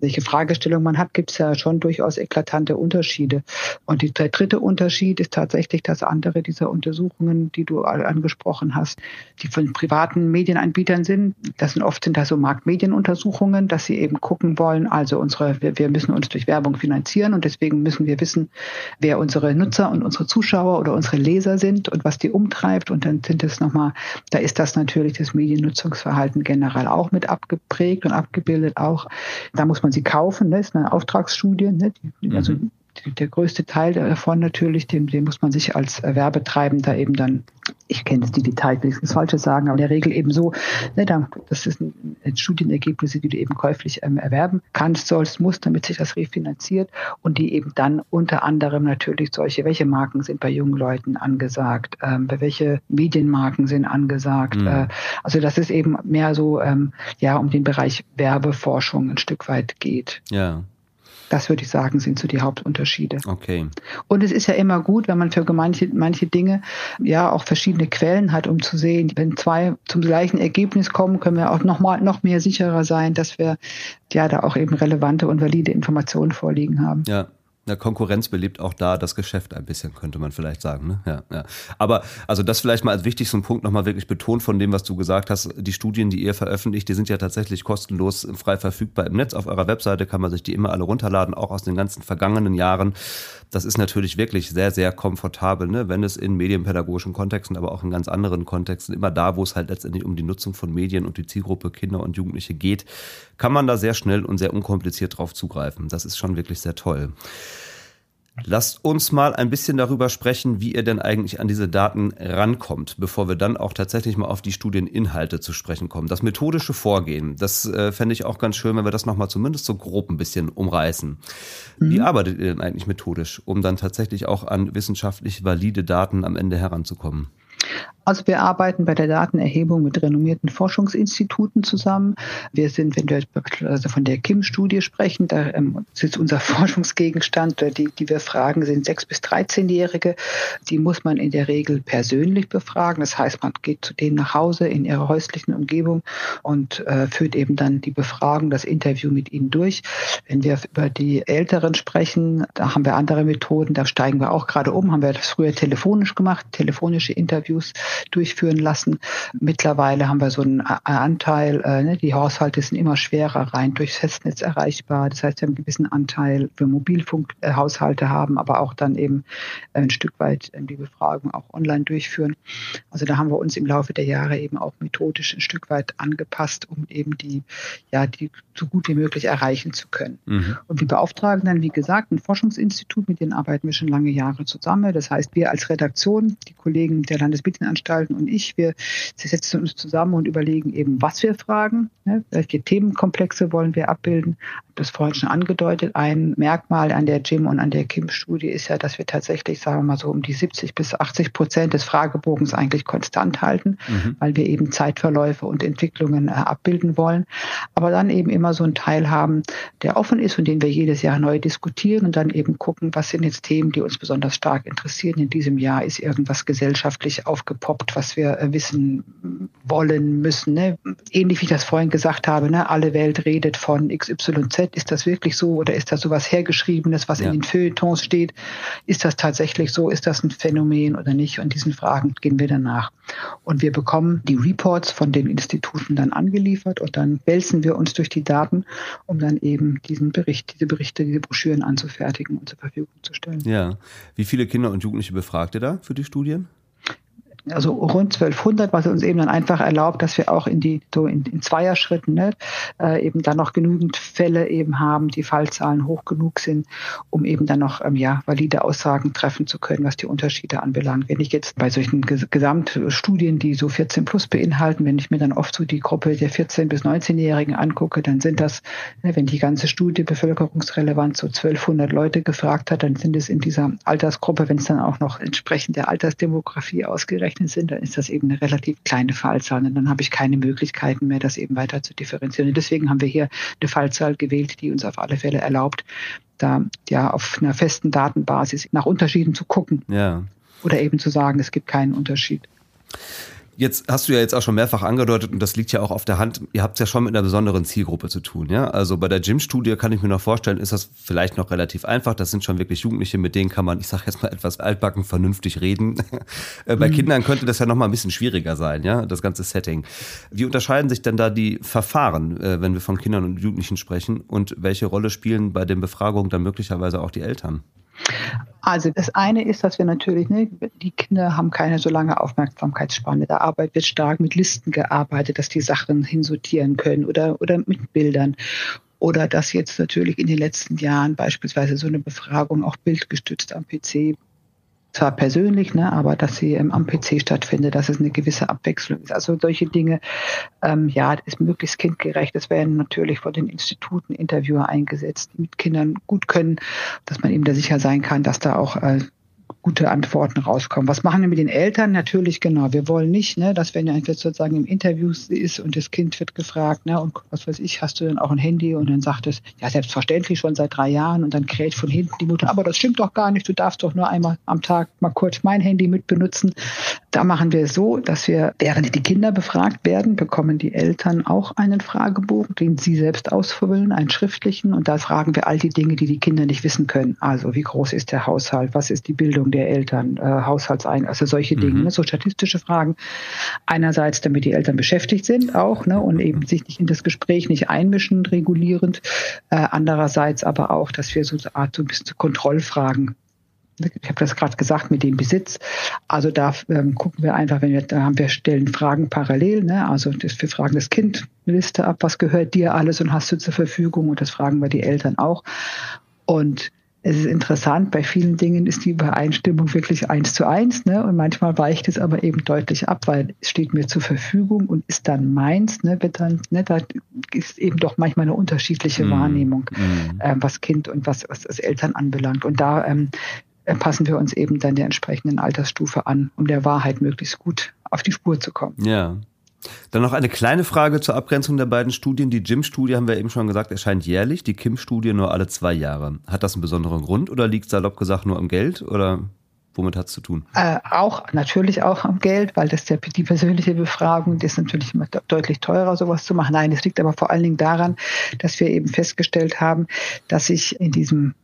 welche Fragestellung man hat, gibt es ja schon durchaus eklatante Unterschiede. Und der dritte Unterschied ist tatsächlich das andere dieser Untersuchungen, die du angesprochen hast, die von privaten Medienanbietern sind. Das sind oft sind da so Marktmedienuntersuchungen, dass sie eben gucken wollen, also unsere, wir, wir müssen uns durch Werbung finanzieren und deswegen müssen wir wissen, wer unsere Nutzer und unsere Zuschauer oder unsere Leser sind und was die umtreibt. Und dann sind es nochmal, da ist das natürlich das Mediennutzungsverhalten generell auch mit abgeprägt und abgebildet auch da muss man sie kaufen, ne? ist eine Auftragsstudie. Ne? Also mhm. Der größte Teil davon natürlich, den, den muss man sich als Werbetreibender eben dann, ich kenne jetzt die Details, will ich das Falsche sagen, aber in der Regel eben so, ne, dann, das ist ein, Studienergebnisse, die du eben käuflich ähm, erwerben kannst, sollst, musst, damit sich das refinanziert und die eben dann unter anderem natürlich solche, welche Marken sind bei jungen Leuten angesagt, ähm, welche Medienmarken sind angesagt. Mhm. Äh, also dass es eben mehr so ähm, ja um den Bereich Werbeforschung ein Stück weit geht. Ja. Das würde ich sagen, sind so die Hauptunterschiede. Okay. Und es ist ja immer gut, wenn man für manche, manche Dinge ja auch verschiedene Quellen hat, um zu sehen, wenn zwei zum gleichen Ergebnis kommen, können wir auch noch mal noch mehr sicherer sein, dass wir ja da auch eben relevante und valide Informationen vorliegen haben. Ja. Ja, Konkurrenz belebt auch da das Geschäft ein bisschen, könnte man vielleicht sagen. Ne? Ja, ja. Aber also das vielleicht mal als wichtigsten Punkt nochmal wirklich betont von dem, was du gesagt hast. Die Studien, die ihr veröffentlicht, die sind ja tatsächlich kostenlos frei verfügbar im Netz. Auf eurer Webseite kann man sich die immer alle runterladen, auch aus den ganzen vergangenen Jahren. Das ist natürlich wirklich sehr, sehr komfortabel, ne? wenn es in medienpädagogischen Kontexten, aber auch in ganz anderen Kontexten, immer da, wo es halt letztendlich um die Nutzung von Medien und die Zielgruppe Kinder und Jugendliche geht, kann man da sehr schnell und sehr unkompliziert drauf zugreifen. Das ist schon wirklich sehr toll. Lasst uns mal ein bisschen darüber sprechen, wie ihr denn eigentlich an diese Daten rankommt, bevor wir dann auch tatsächlich mal auf die Studieninhalte zu sprechen kommen. Das methodische Vorgehen, das äh, fände ich auch ganz schön, wenn wir das nochmal zumindest so grob ein bisschen umreißen. Mhm. Wie arbeitet ihr denn eigentlich methodisch, um dann tatsächlich auch an wissenschaftlich valide Daten am Ende heranzukommen? Also wir arbeiten bei der Datenerhebung mit renommierten Forschungsinstituten zusammen. Wir sind, wenn wir also von der KIM-Studie sprechen, da ähm, ist unser Forschungsgegenstand, die, die wir fragen, sind 6- bis 13-Jährige. Die muss man in der Regel persönlich befragen. Das heißt, man geht zu denen nach Hause in ihrer häuslichen Umgebung und äh, führt eben dann die Befragung, das Interview mit ihnen durch. Wenn wir über die Älteren sprechen, da haben wir andere Methoden, da steigen wir auch gerade um, haben wir das früher telefonisch gemacht, telefonische Interviews durchführen lassen. Mittlerweile haben wir so einen Anteil, äh, ne, die Haushalte sind immer schwerer rein durchs Festnetz erreichbar. Das heißt, wir haben einen gewissen Anteil für Mobilfunkhaushalte haben, aber auch dann eben ein Stück weit äh, die Befragung auch online durchführen. Also da haben wir uns im Laufe der Jahre eben auch methodisch ein Stück weit angepasst, um eben die, ja, die so gut wie möglich erreichen zu können. Mhm. Und wir beauftragen dann, wie gesagt, ein Forschungsinstitut, mit denen arbeiten wir schon lange Jahre zusammen. Das heißt, wir als Redaktion, die Kollegen der Landesmedienanstalten, Anstalten und ich, wir setzen uns zusammen und überlegen eben, was wir fragen, ne, welche Themenkomplexe wollen wir abbilden. Das vorhin schon angedeutet. Ein Merkmal an der Jim und an der Kim-Studie ist ja, dass wir tatsächlich, sagen wir mal so, um die 70 bis 80 Prozent des Fragebogens eigentlich konstant halten, mhm. weil wir eben Zeitverläufe und Entwicklungen äh, abbilden wollen. Aber dann eben immer so einen Teil haben, der offen ist und den wir jedes Jahr neu diskutieren und dann eben gucken, was sind jetzt Themen, die uns besonders stark interessieren. In diesem Jahr ist irgendwas gesellschaftlich aufgepoppt aufgepoppt, was wir äh, wissen wollen müssen. Ne? Ähnlich wie ich das vorhin gesagt habe, ne? alle Welt redet von XYZ. Ist das wirklich so oder ist das sowas Hergeschriebenes, was ja. in den Feuilletons steht? Ist das tatsächlich so? Ist das ein Phänomen oder nicht? Und diesen Fragen gehen wir danach. Und wir bekommen die Reports von den Instituten dann angeliefert und dann wälzen wir uns durch die Daten, um dann eben diesen Bericht, diese Berichte, diese Broschüren anzufertigen und zur Verfügung zu stellen. Ja. Wie viele Kinder und Jugendliche befragt ihr da für die Studien? Also rund 1200, was uns eben dann einfach erlaubt, dass wir auch in die so in, in Zweierschritten ne, äh, eben dann noch genügend Fälle eben haben, die Fallzahlen hoch genug sind, um eben dann noch ähm, ja valide Aussagen treffen zu können, was die Unterschiede anbelangt. Wenn ich jetzt bei solchen Ges Gesamtstudien, die so 14 plus beinhalten, wenn ich mir dann oft so die Gruppe der 14 bis 19-Jährigen angucke, dann sind das, ne, wenn die ganze Studie bevölkerungsrelevant so 1200 Leute gefragt hat, dann sind es in dieser Altersgruppe, wenn es dann auch noch entsprechend der Altersdemografie ausgerechnet berechnet sind, dann ist das eben eine relativ kleine Fallzahl und dann habe ich keine Möglichkeiten mehr, das eben weiter zu differenzieren. Und deswegen haben wir hier eine Fallzahl gewählt, die uns auf alle Fälle erlaubt, da ja auf einer festen Datenbasis nach Unterschieden zu gucken. Ja. Oder eben zu sagen, es gibt keinen Unterschied. Jetzt hast du ja jetzt auch schon mehrfach angedeutet und das liegt ja auch auf der Hand. Ihr habt es ja schon mit einer besonderen Zielgruppe zu tun, ja? Also bei der Gym-Studie kann ich mir noch vorstellen, ist das vielleicht noch relativ einfach. Das sind schon wirklich Jugendliche, mit denen kann man, ich sage jetzt mal etwas altbacken, vernünftig reden. Äh, bei mhm. Kindern könnte das ja noch mal ein bisschen schwieriger sein, ja? Das ganze Setting. Wie unterscheiden sich denn da die Verfahren, äh, wenn wir von Kindern und Jugendlichen sprechen? Und welche Rolle spielen bei den Befragungen dann möglicherweise auch die Eltern? Also das eine ist, dass wir natürlich, ne, die Kinder haben keine so lange Aufmerksamkeitsspanne. Da Arbeit wird stark mit Listen gearbeitet, dass die Sachen hinsortieren können oder, oder mit Bildern. Oder dass jetzt natürlich in den letzten Jahren beispielsweise so eine Befragung auch bildgestützt am PC zwar persönlich, ne, aber dass sie ähm, am PC stattfindet, dass es eine gewisse Abwechslung ist. Also solche Dinge, ähm, ja, ist möglichst kindgerecht. Es werden natürlich von den Instituten Interviewer eingesetzt, die mit Kindern gut können, dass man eben da sicher sein kann, dass da auch äh, gute Antworten rauskommen. Was machen wir mit den Eltern? Natürlich, genau. Wir wollen nicht, ne, dass wenn jetzt sozusagen im Interview ist und das Kind wird gefragt, ne, und was weiß ich, hast du denn auch ein Handy? Und dann sagt es, ja, selbstverständlich schon seit drei Jahren. Und dann kräht von hinten die Mutter, aber das stimmt doch gar nicht. Du darfst doch nur einmal am Tag mal kurz mein Handy mit benutzen. Da machen wir es so, dass wir, während die Kinder befragt werden, bekommen die Eltern auch einen Fragebogen, den sie selbst ausfüllen, einen schriftlichen. Und da fragen wir all die Dinge, die die Kinder nicht wissen können. Also, wie groß ist der Haushalt? Was ist die Bildung der Eltern, äh, Haushaltsein, also solche Dinge, mhm. ne, so statistische Fragen. Einerseits, damit die Eltern beschäftigt sind auch ne, und eben sich nicht in das Gespräch nicht einmischen, regulierend. Äh, andererseits aber auch, dass wir so eine Art so ein bisschen Kontrollfragen ich habe das gerade gesagt mit dem Besitz. Also da ähm, gucken wir einfach, wenn wir, da haben wir stellen Fragen parallel, ne? Also das, wir fragen das Kind eine Liste ab, was gehört dir alles und hast du zur Verfügung und das fragen wir die Eltern auch. Und es ist interessant, bei vielen Dingen ist die Übereinstimmung wirklich eins zu eins, ne? Und manchmal weicht es aber eben deutlich ab, weil es steht mir zur Verfügung und ist dann meins, ne? Wird dann, ne? Da ist eben doch manchmal eine unterschiedliche mm. Wahrnehmung, mm. Äh, was Kind und was, was das Eltern anbelangt. Und da ähm, passen wir uns eben dann der entsprechenden Altersstufe an, um der Wahrheit möglichst gut auf die Spur zu kommen. Ja. Dann noch eine kleine Frage zur Abgrenzung der beiden Studien. Die Jim-Studie, haben wir eben schon gesagt, erscheint jährlich, die Kim-Studie nur alle zwei Jahre. Hat das einen besonderen Grund oder liegt salopp gesagt nur am Geld oder womit hat es zu tun? Äh, auch, natürlich auch am Geld, weil das der, die persönliche Befragung, die ist natürlich immer deutlich teurer, sowas zu machen. Nein, es liegt aber vor allen Dingen daran, dass wir eben festgestellt haben, dass sich in diesem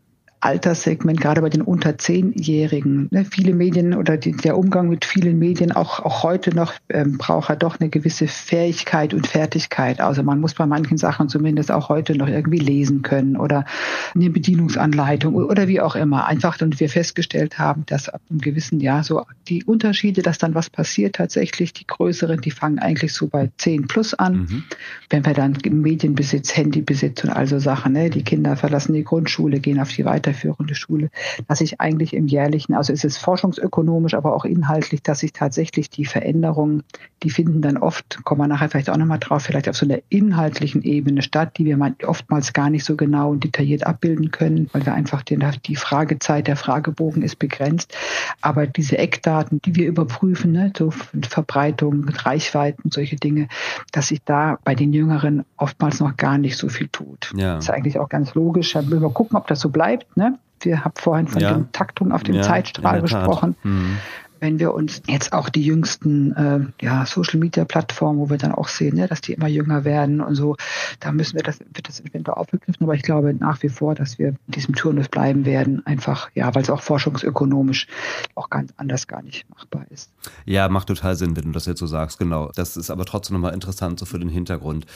Alterssegment, gerade bei den unter zehnjährigen. Ne, viele Medien oder die, der Umgang mit vielen Medien, auch, auch heute noch, ähm, braucht er doch eine gewisse Fähigkeit und Fertigkeit. Also man muss bei manchen Sachen zumindest auch heute noch irgendwie lesen können oder eine Bedienungsanleitung oder wie auch immer. Einfach, und wir festgestellt haben, dass ab einem gewissen Jahr so die Unterschiede, dass dann was passiert, tatsächlich die größeren, die fangen eigentlich so bei zehn plus an. Mhm. Wenn wir dann Medienbesitz, Handybesitz und also Sachen, ne, die Kinder verlassen die Grundschule, gehen auf die weiter weiterführende Schule, dass ich eigentlich im jährlichen, also es ist forschungsökonomisch, aber auch inhaltlich, dass sich tatsächlich die Veränderungen, die finden dann oft, kommen wir nachher vielleicht auch nochmal drauf, vielleicht auf so einer inhaltlichen Ebene statt, die wir oftmals gar nicht so genau und detailliert abbilden können, weil wir einfach den, die Fragezeit, der Fragebogen ist begrenzt. Aber diese Eckdaten, die wir überprüfen, ne, so Verbreitung, Reichweiten, solche Dinge, dass sich da bei den Jüngeren oftmals noch gar nicht so viel tut. Ja. Das ist eigentlich auch ganz logisch. Wir müssen mal gucken, ob das so bleibt. Ne? Wir haben vorhin von ja. der Taktung auf dem ja, Zeitstrahl gesprochen. Mhm wenn wir uns jetzt auch die jüngsten äh, ja, Social Media Plattformen, wo wir dann auch sehen, ne, dass die immer jünger werden und so, da müssen wir das, wird das eventuell aufgegriffen, aber ich glaube nach wie vor, dass wir in diesem Turnus bleiben werden, einfach, ja, weil es auch forschungsökonomisch auch ganz anders gar nicht machbar ist. Ja, macht total Sinn, wenn du das jetzt so sagst, genau. Das ist aber trotzdem nochmal interessant, so für den Hintergrund.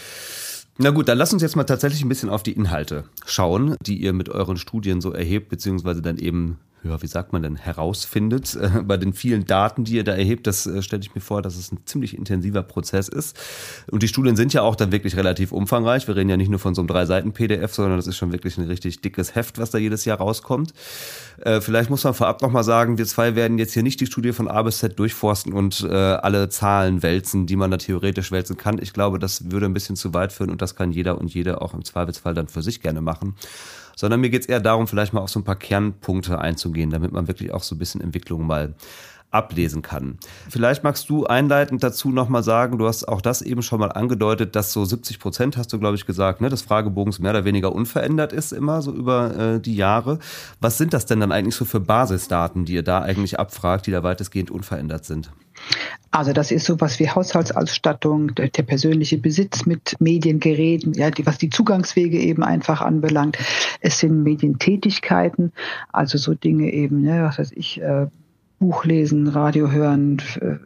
Na gut, dann lass uns jetzt mal tatsächlich ein bisschen auf die Inhalte schauen, die ihr mit euren Studien so erhebt, beziehungsweise dann eben ja, wie sagt man denn, herausfindet äh, bei den vielen Daten, die ihr da erhebt. Das äh, stelle ich mir vor, dass es ein ziemlich intensiver Prozess ist. Und die Studien sind ja auch dann wirklich relativ umfangreich. Wir reden ja nicht nur von so einem drei Seiten PDF, sondern das ist schon wirklich ein richtig dickes Heft, was da jedes Jahr rauskommt. Äh, vielleicht muss man vorab nochmal sagen, wir zwei werden jetzt hier nicht die Studie von A bis Z durchforsten und äh, alle Zahlen wälzen, die man da theoretisch wälzen kann. Ich glaube, das würde ein bisschen zu weit führen und das kann jeder und jede auch im Zweifelsfall dann für sich gerne machen sondern mir geht es eher darum, vielleicht mal auf so ein paar Kernpunkte einzugehen, damit man wirklich auch so ein bisschen Entwicklung mal ablesen kann. Vielleicht magst du einleitend dazu nochmal sagen, du hast auch das eben schon mal angedeutet, dass so 70 Prozent, hast du glaube ich gesagt, ne, des Fragebogens mehr oder weniger unverändert ist immer so über äh, die Jahre. Was sind das denn dann eigentlich so für Basisdaten, die ihr da eigentlich abfragt, die da weitestgehend unverändert sind? Also das ist sowas wie Haushaltsausstattung, der, der, persönliche Besitz mit Mediengeräten, ja, die, was die Zugangswege eben einfach anbelangt. Es sind Medientätigkeiten, also so Dinge eben, ne, was weiß ich, äh, Buch lesen, Radio hören,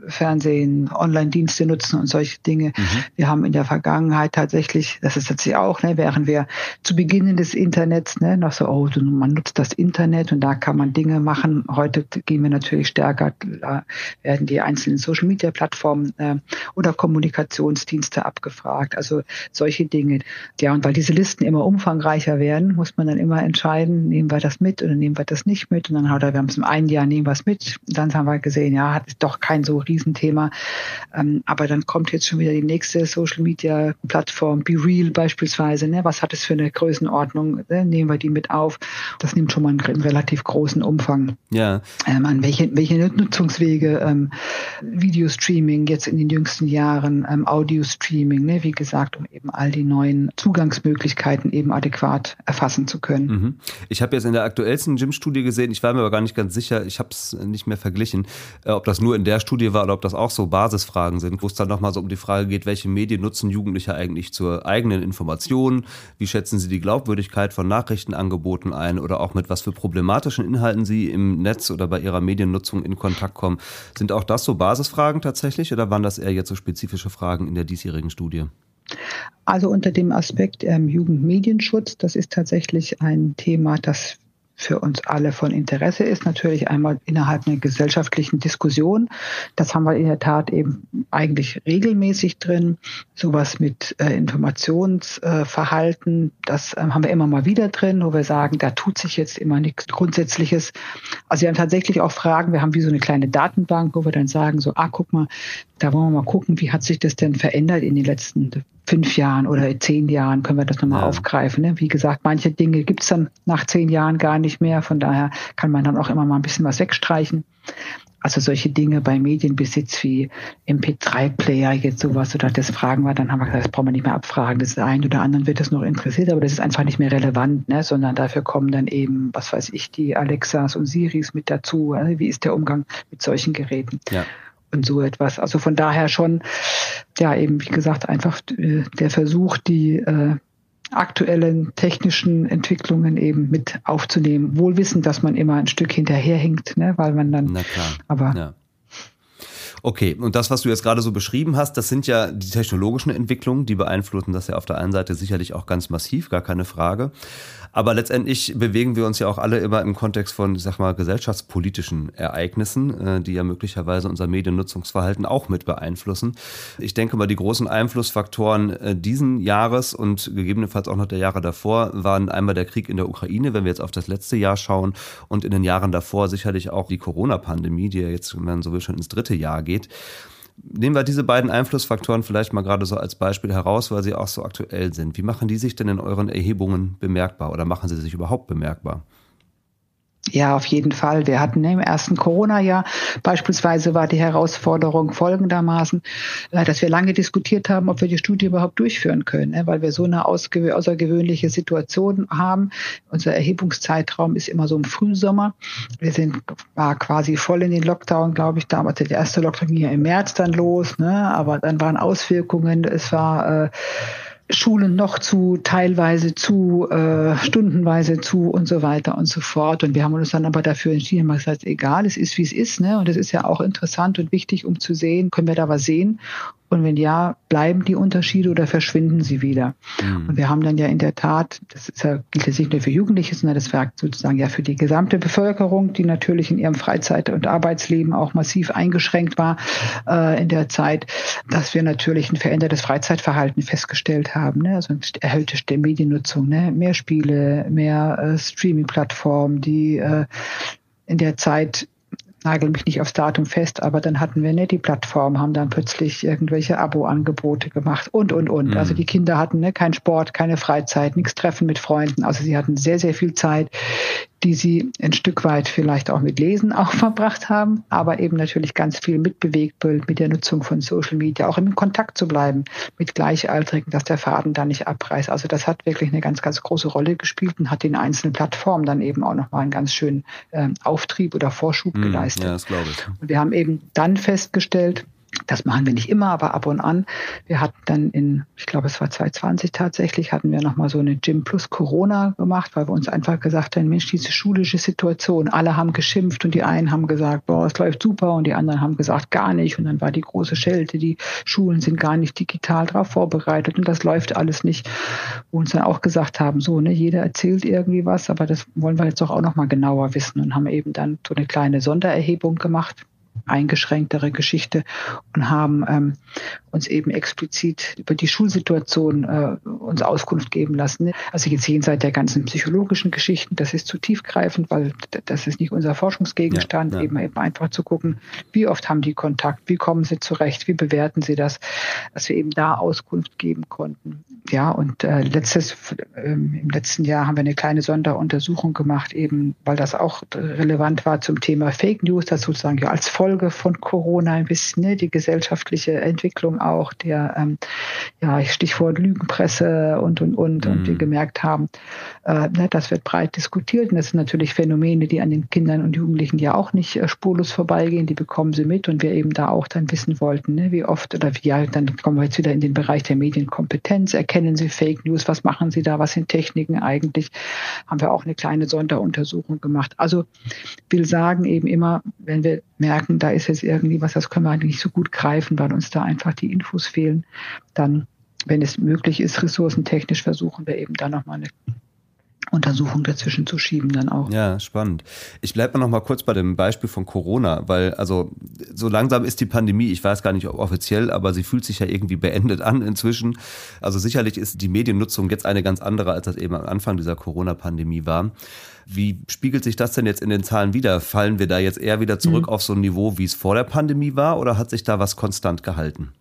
Fernsehen, Online-Dienste nutzen und solche Dinge. Mhm. Wir haben in der Vergangenheit tatsächlich, das ist jetzt auch, ne, während wir zu Beginn des Internets ne, noch so, oh, man nutzt das Internet und da kann man Dinge machen. Heute gehen wir natürlich stärker, werden die einzelnen Social-Media-Plattformen äh, oder Kommunikationsdienste abgefragt. Also solche Dinge. Ja, und weil diese Listen immer umfangreicher werden, muss man dann immer entscheiden, nehmen wir das mit oder nehmen wir das nicht mit. Und dann hat er, wir haben es im einen Jahr, nehmen wir es mit, Dann haben wir gesehen, ja, hat doch kein so Riesenthema. Ähm, aber dann kommt jetzt schon wieder die nächste Social Media Plattform, Be Real beispielsweise. Ne? Was hat es für eine Größenordnung? Ne? Nehmen wir die mit auf? Das nimmt schon mal einen, einen relativ großen Umfang. Ja. Ähm, an welche, welche Nutzungswege, ähm, Videostreaming jetzt in den jüngsten Jahren, ähm, Audio-Streaming, ne? wie gesagt, um eben all die neuen Zugangsmöglichkeiten eben adäquat erfassen zu können. Mhm. Ich habe jetzt in der aktuellsten Gym-Studie gesehen, ich war mir aber gar nicht ganz sicher, ich habe es nicht mehr verglichen, äh, ob das nur in der Studie war oder ob das auch so Basisfragen sind, wo es dann nochmal so um die Frage geht, welche Medien nutzen Jugendliche eigentlich zur eigenen Information, wie schätzen sie die Glaubwürdigkeit von Nachrichtenangeboten ein oder auch mit was für problematischen Inhalten sie im Netz oder bei ihrer Mediennutzung in Kontakt kommen. Sind auch das so Basisfragen tatsächlich oder waren das eher jetzt so spezifische Fragen in der diesjährigen Studie? Also unter dem Aspekt ähm, Jugendmedienschutz, das ist tatsächlich ein Thema, das für uns alle von Interesse ist. Natürlich einmal innerhalb einer gesellschaftlichen Diskussion. Das haben wir in der Tat eben eigentlich regelmäßig drin. Sowas mit äh, Informationsverhalten, äh, das äh, haben wir immer mal wieder drin, wo wir sagen, da tut sich jetzt immer nichts Grundsätzliches. Also wir haben tatsächlich auch Fragen. Wir haben wie so eine kleine Datenbank, wo wir dann sagen, so, ah, guck mal, da wollen wir mal gucken, wie hat sich das denn verändert in den letzten fünf Jahren oder zehn Jahren können wir das nochmal ja. aufgreifen. Ne? Wie gesagt, manche Dinge gibt es dann nach zehn Jahren gar nicht mehr. Von daher kann man dann auch immer mal ein bisschen was wegstreichen. Also solche Dinge bei Medienbesitz wie MP3-Player, jetzt sowas oder das fragen wir, dann haben wir gesagt, das brauchen wir nicht mehr abfragen. Das einen oder anderen wird das noch interessiert, aber das ist einfach nicht mehr relevant, ne? sondern dafür kommen dann eben, was weiß ich, die Alexas und Siris mit dazu. Also wie ist der Umgang mit solchen Geräten? Ja und so etwas. Also von daher schon, ja, eben, wie gesagt, einfach äh, der Versuch, die äh, aktuellen technischen Entwicklungen eben mit aufzunehmen. Wohl wissend, dass man immer ein Stück hinterherhinkt, ne, weil man dann, Na klar. aber ja. Okay, und das, was du jetzt gerade so beschrieben hast, das sind ja die technologischen Entwicklungen, die beeinflussen das ja auf der einen Seite sicherlich auch ganz massiv, gar keine Frage. Aber letztendlich bewegen wir uns ja auch alle immer im Kontext von, ich sag mal, gesellschaftspolitischen Ereignissen, äh, die ja möglicherweise unser Mediennutzungsverhalten auch mit beeinflussen. Ich denke mal, die großen Einflussfaktoren äh, diesen Jahres und gegebenenfalls auch noch der Jahre davor waren einmal der Krieg in der Ukraine, wenn wir jetzt auf das letzte Jahr schauen, und in den Jahren davor sicherlich auch die Corona-Pandemie, die ja jetzt, wenn man so will, schon ins dritte Jahr geht. Nehmen wir diese beiden Einflussfaktoren vielleicht mal gerade so als Beispiel heraus, weil sie auch so aktuell sind. Wie machen die sich denn in euren Erhebungen bemerkbar oder machen sie sich überhaupt bemerkbar? Ja, auf jeden Fall. Wir hatten im ersten Corona-Jahr beispielsweise war die Herausforderung folgendermaßen, äh, dass wir lange diskutiert haben, ob wir die Studie überhaupt durchführen können, ne, weil wir so eine außergewöhnliche Situation haben. Unser Erhebungszeitraum ist immer so im Frühsommer. Wir sind war quasi voll in den Lockdown, glaube ich, damals. Der erste Lockdown ging ja im März dann los, ne, aber dann waren Auswirkungen. Es war äh, Schulen noch zu, teilweise zu, äh, stundenweise zu und so weiter und so fort. Und wir haben uns dann aber dafür entschieden, mal gesagt, egal, es ist wie es ist, ne? Und das ist ja auch interessant und wichtig, um zu sehen, können wir da was sehen und wenn ja, bleiben die Unterschiede oder verschwinden sie wieder? Mhm. Und wir haben dann ja in der Tat, das ist ja, gilt jetzt nicht nur für Jugendliche, sondern das wäre sozusagen ja für die gesamte Bevölkerung, die natürlich in ihrem Freizeit- und Arbeitsleben auch massiv eingeschränkt war äh, in der Zeit, dass wir natürlich ein verändertes Freizeitverhalten festgestellt haben. Ne? Also erhöhte Mediennutzung, ne? mehr Spiele, mehr äh, Streaming-Plattformen, die äh, in der Zeit nagel mich nicht aufs Datum fest, aber dann hatten wir ne, die Plattform, haben dann plötzlich irgendwelche Abo-Angebote gemacht und, und, und. Mhm. Also die Kinder hatten ne, keinen Sport, keine Freizeit, nichts Treffen mit Freunden. Also sie hatten sehr, sehr viel Zeit, die sie ein Stück weit vielleicht auch mit Lesen auch verbracht haben, aber eben natürlich ganz viel mit Bewegtbild, mit der Nutzung von Social Media, auch im Kontakt zu bleiben mit Gleichaltrigen, dass der Faden da nicht abreißt. Also das hat wirklich eine ganz, ganz große Rolle gespielt und hat den einzelnen Plattformen dann eben auch nochmal einen ganz schönen ähm, Auftrieb oder Vorschub mm, geleistet. Ja, das glaube ich. Und wir haben eben dann festgestellt, das machen wir nicht immer, aber ab und an. Wir hatten dann in, ich glaube, es war 2020 tatsächlich, hatten wir nochmal so eine Gym plus Corona gemacht, weil wir uns einfach gesagt haben, Mensch, diese schulische Situation, alle haben geschimpft und die einen haben gesagt, boah, es läuft super und die anderen haben gesagt, gar nicht. Und dann war die große Schelte, die Schulen sind gar nicht digital darauf vorbereitet und das läuft alles nicht. Wo uns dann auch gesagt haben, so, ne, jeder erzählt irgendwie was, aber das wollen wir jetzt doch auch nochmal genauer wissen und haben eben dann so eine kleine Sondererhebung gemacht eingeschränktere Geschichte und haben ähm, uns eben explizit über die Schulsituation äh, uns Auskunft geben lassen. Also jetzt jenseits der ganzen psychologischen Geschichten, das ist zu tiefgreifend, weil das ist nicht unser Forschungsgegenstand, ja, ja. Eben, eben einfach zu gucken, wie oft haben die Kontakt, wie kommen sie zurecht, wie bewerten sie das, dass wir eben da Auskunft geben konnten. Ja, und äh, letztes, äh, im letzten Jahr haben wir eine kleine Sonderuntersuchung gemacht, eben weil das auch relevant war zum Thema Fake News, das sozusagen ja als Folge von Corona ein bisschen ne, die gesellschaftliche Entwicklung auch, der ähm, ja Stichwort Lügenpresse und und und mhm. und wir gemerkt haben, äh, ne, das wird breit diskutiert. Und das sind natürlich Phänomene, die an den Kindern und Jugendlichen ja auch nicht äh, spurlos vorbeigehen, die bekommen sie mit. Und wir eben da auch dann wissen wollten, ne, wie oft oder wie ja, dann kommen wir jetzt wieder in den Bereich der Medienkompetenz, erkennen sie Fake News, was machen sie da, was sind Techniken eigentlich, haben wir auch eine kleine Sonderuntersuchung gemacht. Also will sagen eben immer, wenn wir merken, da ist jetzt irgendwie was, das können wir eigentlich nicht so gut greifen, weil uns da einfach die Infos fehlen, dann, wenn es möglich ist, ressourcentechnisch versuchen wir eben da nochmal eine Untersuchung dazwischen zu schieben dann auch. Ja, spannend. Ich bleibe mal noch mal kurz bei dem Beispiel von Corona, weil also so langsam ist die Pandemie, ich weiß gar nicht ob offiziell, aber sie fühlt sich ja irgendwie beendet an inzwischen. Also sicherlich ist die Mediennutzung jetzt eine ganz andere, als das eben am Anfang dieser Corona-Pandemie war. Wie spiegelt sich das denn jetzt in den Zahlen wieder? Fallen wir da jetzt eher wieder zurück mhm. auf so ein Niveau, wie es vor der Pandemie war, oder hat sich da was konstant gehalten?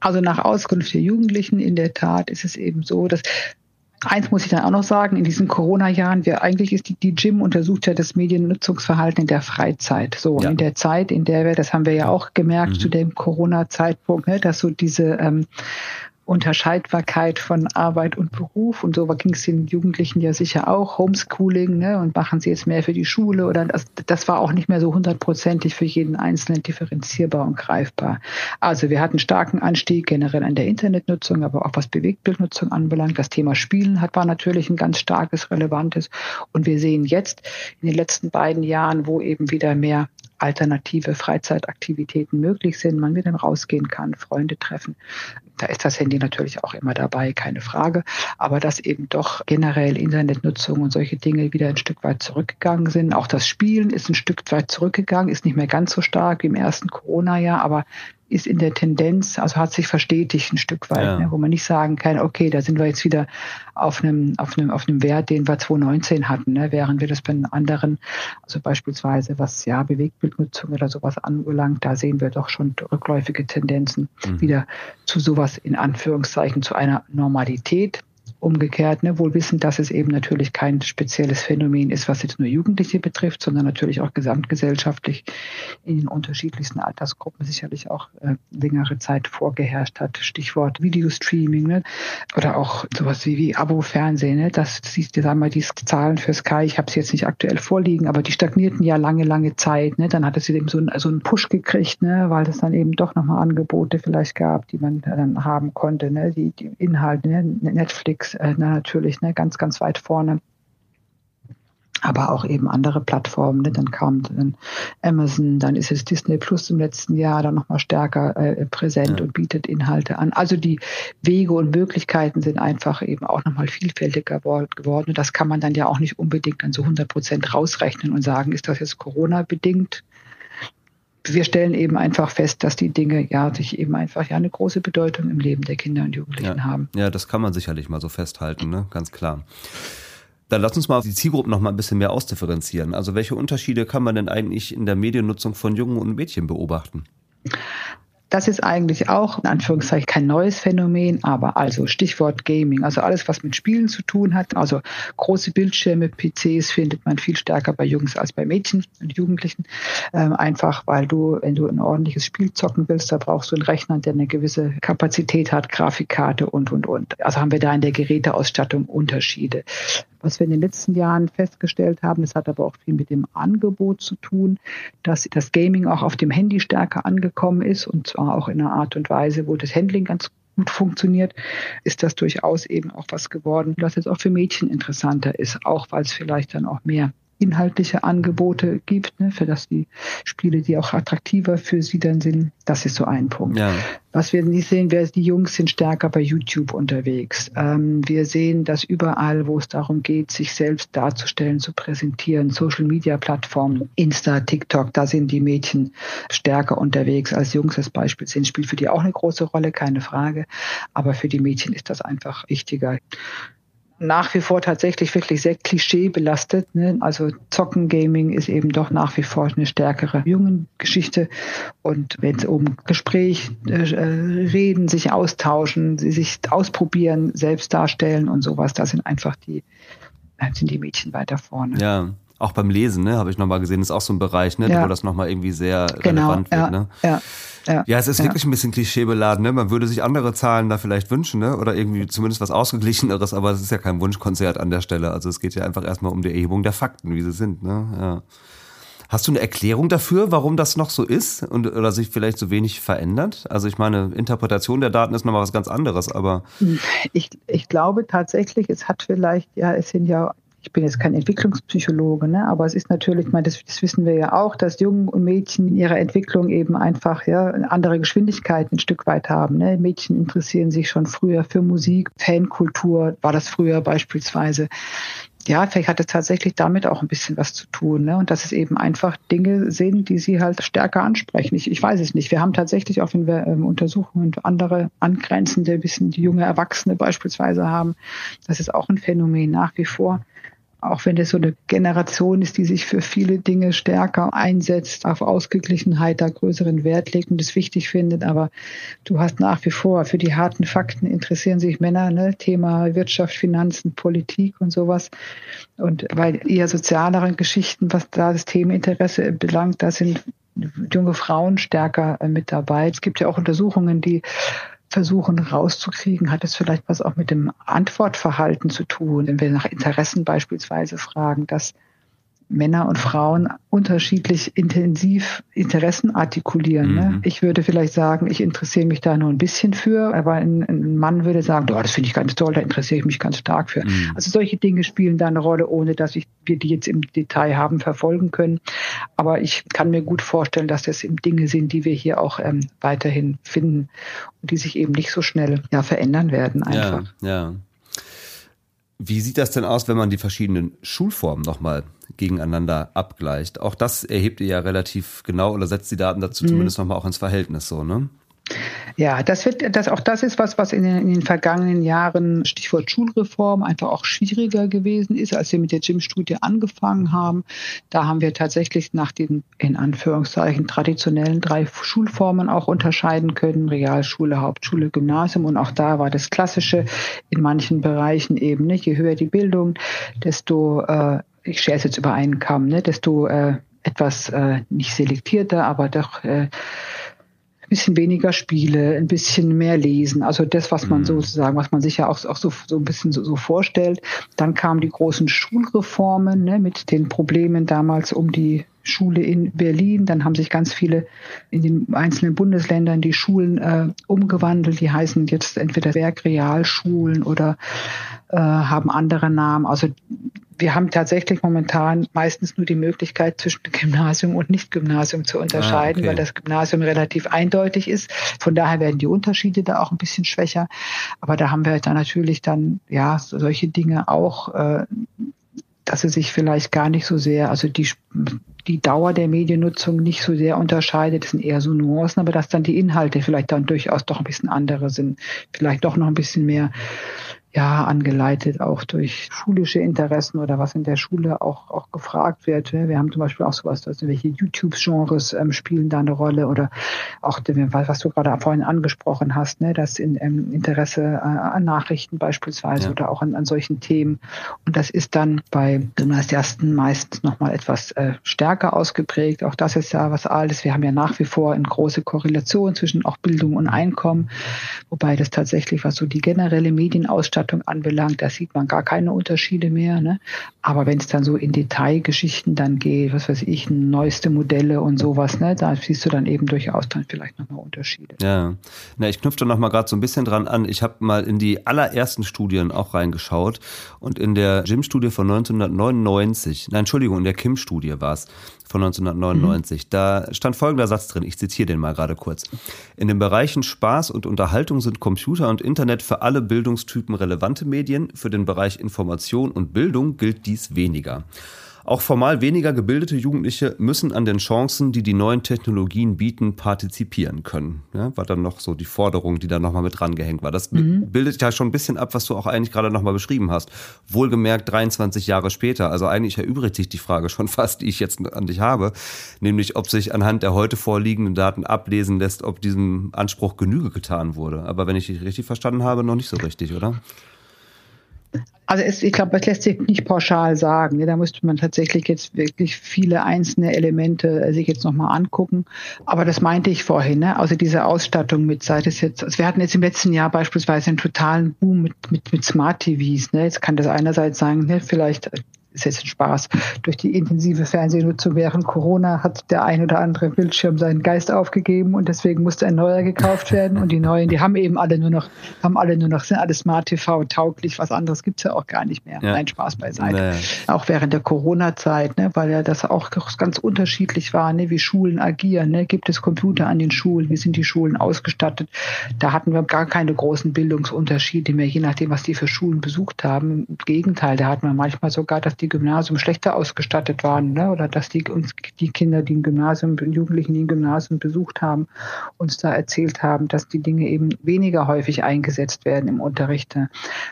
Also nach Auskunft der Jugendlichen in der Tat ist es eben so, dass Eins muss ich dann auch noch sagen, in diesen Corona-Jahren, wir eigentlich ist die, die Gym untersucht ja das Mediennutzungsverhalten in der Freizeit. So, ja. in der Zeit, in der wir, das haben wir ja auch gemerkt mhm. zu dem Corona-Zeitpunkt, ne, dass so diese ähm, Unterscheidbarkeit von Arbeit und Beruf. Und so ging es den Jugendlichen ja sicher auch, Homeschooling, ne, und machen sie jetzt mehr für die Schule oder das, das war auch nicht mehr so hundertprozentig für jeden Einzelnen differenzierbar und greifbar. Also wir hatten starken Anstieg generell an der Internetnutzung, aber auch was Bewegtbildnutzung anbelangt. Das Thema Spielen hat war natürlich ein ganz starkes, relevantes. Und wir sehen jetzt in den letzten beiden Jahren, wo eben wieder mehr alternative Freizeitaktivitäten möglich sind, man mit dem rausgehen kann, Freunde treffen. Da ist das Handy natürlich auch immer dabei, keine Frage. Aber dass eben doch generell Internetnutzung und solche Dinge wieder ein Stück weit zurückgegangen sind. Auch das Spielen ist ein Stück weit zurückgegangen, ist nicht mehr ganz so stark wie im ersten Corona-Jahr, aber ist in der Tendenz, also hat sich verstetigt ein Stück weit, ja. ne, wo man nicht sagen kann, okay, da sind wir jetzt wieder auf einem, auf einem, auf einem Wert, den wir 2019 hatten, ne, während wir das bei anderen, also beispielsweise was ja Bewegtbildnutzung oder sowas anbelangt, da sehen wir doch schon rückläufige Tendenzen mhm. wieder zu sowas in Anführungszeichen zu einer Normalität umgekehrt, ne, wohl wissen, dass es eben natürlich kein spezielles Phänomen ist, was jetzt nur Jugendliche betrifft, sondern natürlich auch gesamtgesellschaftlich in den unterschiedlichsten Altersgruppen sicherlich auch äh, längere Zeit vorgeherrscht hat. Stichwort Videostreaming ne, oder auch sowas wie, wie Abo-Fernsehen. Ne, das siehst sagen wir, die Zahlen für Sky, ich habe sie jetzt nicht aktuell vorliegen, aber die stagnierten ja lange, lange Zeit. Ne, dann hatte sie eben so, ein, so einen Push gekriegt, ne, weil es dann eben doch nochmal Angebote vielleicht gab, die man dann haben konnte. Ne, die, die Inhalte, ne, Netflix, äh, natürlich ne, ganz, ganz weit vorne. Aber auch eben andere Plattformen. Ne? Dann kam dann Amazon, dann ist es Disney Plus im letzten Jahr dann nochmal stärker äh, präsent ja. und bietet Inhalte an. Also die Wege und Möglichkeiten sind einfach eben auch nochmal vielfältiger geworden. Und das kann man dann ja auch nicht unbedingt dann so 100 Prozent rausrechnen und sagen, ist das jetzt Corona-bedingt? Wir stellen eben einfach fest, dass die Dinge ja sich eben einfach ja eine große Bedeutung im Leben der Kinder und Jugendlichen ja. haben. Ja, das kann man sicherlich mal so festhalten, ne? ganz klar. Dann lass uns mal die Zielgruppen noch mal ein bisschen mehr ausdifferenzieren. Also welche Unterschiede kann man denn eigentlich in der Mediennutzung von Jungen und Mädchen beobachten? Das ist eigentlich auch in Anführungszeichen kein neues Phänomen, aber also Stichwort Gaming, also alles, was mit Spielen zu tun hat. Also große Bildschirme, PCs findet man viel stärker bei Jungs als bei Mädchen und Jugendlichen. Ähm, einfach, weil du, wenn du ein ordentliches Spiel zocken willst, da brauchst du einen Rechner, der eine gewisse Kapazität hat, Grafikkarte und, und, und. Also haben wir da in der Geräteausstattung Unterschiede. Was wir in den letzten Jahren festgestellt haben, das hat aber auch viel mit dem Angebot zu tun, dass das Gaming auch auf dem Handy stärker angekommen ist und zwar auch in einer Art und Weise, wo das Handling ganz gut funktioniert, ist das durchaus eben auch was geworden, was jetzt auch für Mädchen interessanter ist, auch weil es vielleicht dann auch mehr inhaltliche Angebote gibt, ne, für das die Spiele, die auch attraktiver für sie dann sind. Das ist so ein Punkt. Ja. Was wir nicht sehen, wir, die Jungs sind stärker bei YouTube unterwegs. Ähm, wir sehen, dass überall, wo es darum geht, sich selbst darzustellen, zu präsentieren, Social Media Plattformen, Insta, TikTok, da sind die Mädchen stärker unterwegs als Jungs. Das Beispiel sind, spielt für die auch eine große Rolle, keine Frage. Aber für die Mädchen ist das einfach wichtiger nach wie vor tatsächlich wirklich sehr klischeebelastet. Ne? Also Zocken, Gaming ist eben doch nach wie vor eine stärkere Jungengeschichte. Und wenn es um Gespräch, äh, reden, sich austauschen, sich ausprobieren, selbst darstellen und sowas, da sind einfach die, sind die Mädchen weiter vorne. Ja, auch beim Lesen, ne, habe ich nochmal gesehen, ist auch so ein Bereich, ne, ja. wo das nochmal irgendwie sehr genau, relevant wird. Ja, ne? ja, ja, ja, es ist ja. wirklich ein bisschen klischeebeladen. Ne? Man würde sich andere Zahlen da vielleicht wünschen, ne? oder irgendwie zumindest was Ausgeglicheneres, aber es ist ja kein Wunschkonzert an der Stelle. Also es geht ja einfach erstmal um die Erhebung der Fakten, wie sie sind. Ne? Ja. Hast du eine Erklärung dafür, warum das noch so ist und oder sich vielleicht so wenig verändert? Also ich meine, Interpretation der Daten ist nochmal was ganz anderes, aber ich, ich glaube tatsächlich, es hat vielleicht, ja, es sind ja ich bin jetzt kein Entwicklungspsychologe, ne, aber es ist natürlich, ich meine, das, das wissen wir ja auch, dass Jungen und Mädchen in ihrer Entwicklung eben einfach ja, andere Geschwindigkeiten ein Stück weit haben. Ne. Mädchen interessieren sich schon früher für Musik, Fankultur war das früher beispielsweise. Ja, vielleicht hat es tatsächlich damit auch ein bisschen was zu tun. Ne? Und dass es eben einfach Dinge sind, die sie halt stärker ansprechen. Ich, ich weiß es nicht. Wir haben tatsächlich auch, wenn wir ähm, Untersuchungen andere angrenzende, bisschen die junge Erwachsene beispielsweise haben, das ist auch ein Phänomen nach wie vor auch wenn es so eine Generation ist, die sich für viele Dinge stärker einsetzt, auf Ausgeglichenheit da größeren Wert legt und es wichtig findet. Aber du hast nach wie vor, für die harten Fakten interessieren sich Männer, ne? Thema Wirtschaft, Finanzen, Politik und sowas. Und bei eher sozialeren Geschichten, was da das Themeninteresse belangt, da sind junge Frauen stärker äh, mit dabei. Es gibt ja auch Untersuchungen, die versuchen rauszukriegen, hat es vielleicht was auch mit dem Antwortverhalten zu tun, wenn wir nach Interessen beispielsweise fragen, dass Männer und Frauen unterschiedlich intensiv Interessen artikulieren. Ne? Mhm. Ne? Ich würde vielleicht sagen, ich interessiere mich da nur ein bisschen für, aber ein, ein Mann würde sagen, oh, das finde ich ganz toll, da interessiere ich mich ganz stark für. Mhm. Also solche Dinge spielen da eine Rolle, ohne dass ich, wir die jetzt im Detail haben verfolgen können. Aber ich kann mir gut vorstellen, dass das eben Dinge sind, die wir hier auch ähm, weiterhin finden und die sich eben nicht so schnell ja, verändern werden einfach. Ja, ja. Wie sieht das denn aus, wenn man die verschiedenen Schulformen nochmal gegeneinander abgleicht? Auch das erhebt ihr ja relativ genau oder setzt die Daten dazu mhm. zumindest nochmal auch ins Verhältnis so, ne? Ja, das wird, das, auch das ist was, was in den, in den vergangenen Jahren, Stichwort Schulreform, einfach auch schwieriger gewesen ist, als wir mit der Gym-Studie angefangen haben. Da haben wir tatsächlich nach den, in Anführungszeichen, traditionellen drei Schulformen auch unterscheiden können. Realschule, Hauptschule, Gymnasium. Und auch da war das Klassische in manchen Bereichen eben, nicht. Je höher die Bildung, desto, äh, ich schere es jetzt über einen Kamm, ne, desto, äh, etwas äh, nicht selektierter, aber doch äh, bisschen weniger Spiele, ein bisschen mehr lesen. Also das, was man mhm. sozusagen, was man sich ja auch, auch so, so ein bisschen so, so vorstellt. Dann kamen die großen Schulreformen ne, mit den Problemen damals um die Schule in Berlin. Dann haben sich ganz viele in den einzelnen Bundesländern die Schulen äh, umgewandelt. Die heißen jetzt entweder Werkrealschulen oder äh, haben andere Namen. Also wir haben tatsächlich momentan meistens nur die Möglichkeit, zwischen Gymnasium und Nicht-Gymnasium zu unterscheiden, ah, okay. weil das Gymnasium relativ eindeutig ist. Von daher werden die Unterschiede da auch ein bisschen schwächer. Aber da haben wir dann natürlich dann, ja, solche Dinge auch, äh, dass sie sich vielleicht gar nicht so sehr, also die, die Dauer der Mediennutzung nicht so sehr unterscheidet. Das sind eher so Nuancen, aber dass dann die Inhalte vielleicht dann durchaus doch ein bisschen andere sind. Vielleicht doch noch ein bisschen mehr ja, angeleitet auch durch schulische Interessen oder was in der Schule auch, auch gefragt wird. Wir haben zum Beispiel auch sowas, dass welche YouTube-Genres ähm, spielen da eine Rolle oder auch, was du gerade vorhin angesprochen hast, ne, das in, ähm, Interesse äh, an Nachrichten beispielsweise ja. oder auch an, an solchen Themen. Und das ist dann bei Gymnasiasten meistens nochmal etwas äh, stärker ausgeprägt. Auch das ist ja was Altes. Wir haben ja nach wie vor eine große Korrelation zwischen auch Bildung und Einkommen, wobei das tatsächlich, was so die generelle Medienausstattung Ausstattung anbelangt, da sieht man gar keine Unterschiede mehr. Ne? Aber wenn es dann so in Detailgeschichten dann geht, was weiß ich, neueste Modelle und sowas, ne, da siehst du dann eben durchaus dann vielleicht nochmal Unterschiede. Ja, na, ich knüpfe da nochmal gerade so ein bisschen dran an. Ich habe mal in die allerersten Studien auch reingeschaut und in der Gym-Studie von 1999, nein, Entschuldigung, in der Kim-Studie war es, von 1999. Mhm. Da stand folgender Satz drin, ich zitiere den mal gerade kurz. In den Bereichen Spaß und Unterhaltung sind Computer und Internet für alle Bildungstypen relevante Medien, für den Bereich Information und Bildung gilt dies weniger. Auch formal weniger gebildete Jugendliche müssen an den Chancen, die die neuen Technologien bieten, partizipieren können. Ja, war dann noch so die Forderung, die da nochmal mit drangehängt war. Das mhm. bildet ja schon ein bisschen ab, was du auch eigentlich gerade nochmal beschrieben hast. Wohlgemerkt 23 Jahre später. Also eigentlich erübrigt sich die Frage schon fast, die ich jetzt an dich habe. Nämlich, ob sich anhand der heute vorliegenden Daten ablesen lässt, ob diesem Anspruch Genüge getan wurde. Aber wenn ich dich richtig verstanden habe, noch nicht so richtig, oder? Also es, ich glaube, das lässt sich nicht pauschal sagen. Da müsste man tatsächlich jetzt wirklich viele einzelne Elemente äh, sich jetzt nochmal angucken. Aber das meinte ich vorhin, ne? also diese Ausstattung mit, sei es jetzt, also wir hatten jetzt im letzten Jahr beispielsweise einen totalen Boom mit, mit, mit Smart TVs. Ne? Jetzt kann das einerseits sein, ne, vielleicht ist jetzt ein Spaß. Durch die intensive Fernsehnutzung während Corona hat der ein oder andere Bildschirm seinen Geist aufgegeben und deswegen musste ein neuer gekauft werden. Und die neuen, die haben eben alle nur noch, haben alle nur noch, sind alle Smart TV tauglich. Was anderes gibt's ja auch gar nicht mehr. Ja. Nein, Spaß beiseite. Nee. Auch während der Corona-Zeit, ne, weil ja das auch ganz unterschiedlich war, ne, wie Schulen agieren. Ne, gibt es Computer an den Schulen? Wie sind die Schulen ausgestattet? Da hatten wir gar keine großen Bildungsunterschiede mehr, je nachdem, was die für Schulen besucht haben. Im Gegenteil, da hatten wir manchmal sogar, dass die Gymnasium schlechter ausgestattet waren ne? oder dass die uns die Kinder, die ein Gymnasium, Jugendlichen, die ein Gymnasium besucht haben, uns da erzählt haben, dass die Dinge eben weniger häufig eingesetzt werden im Unterricht.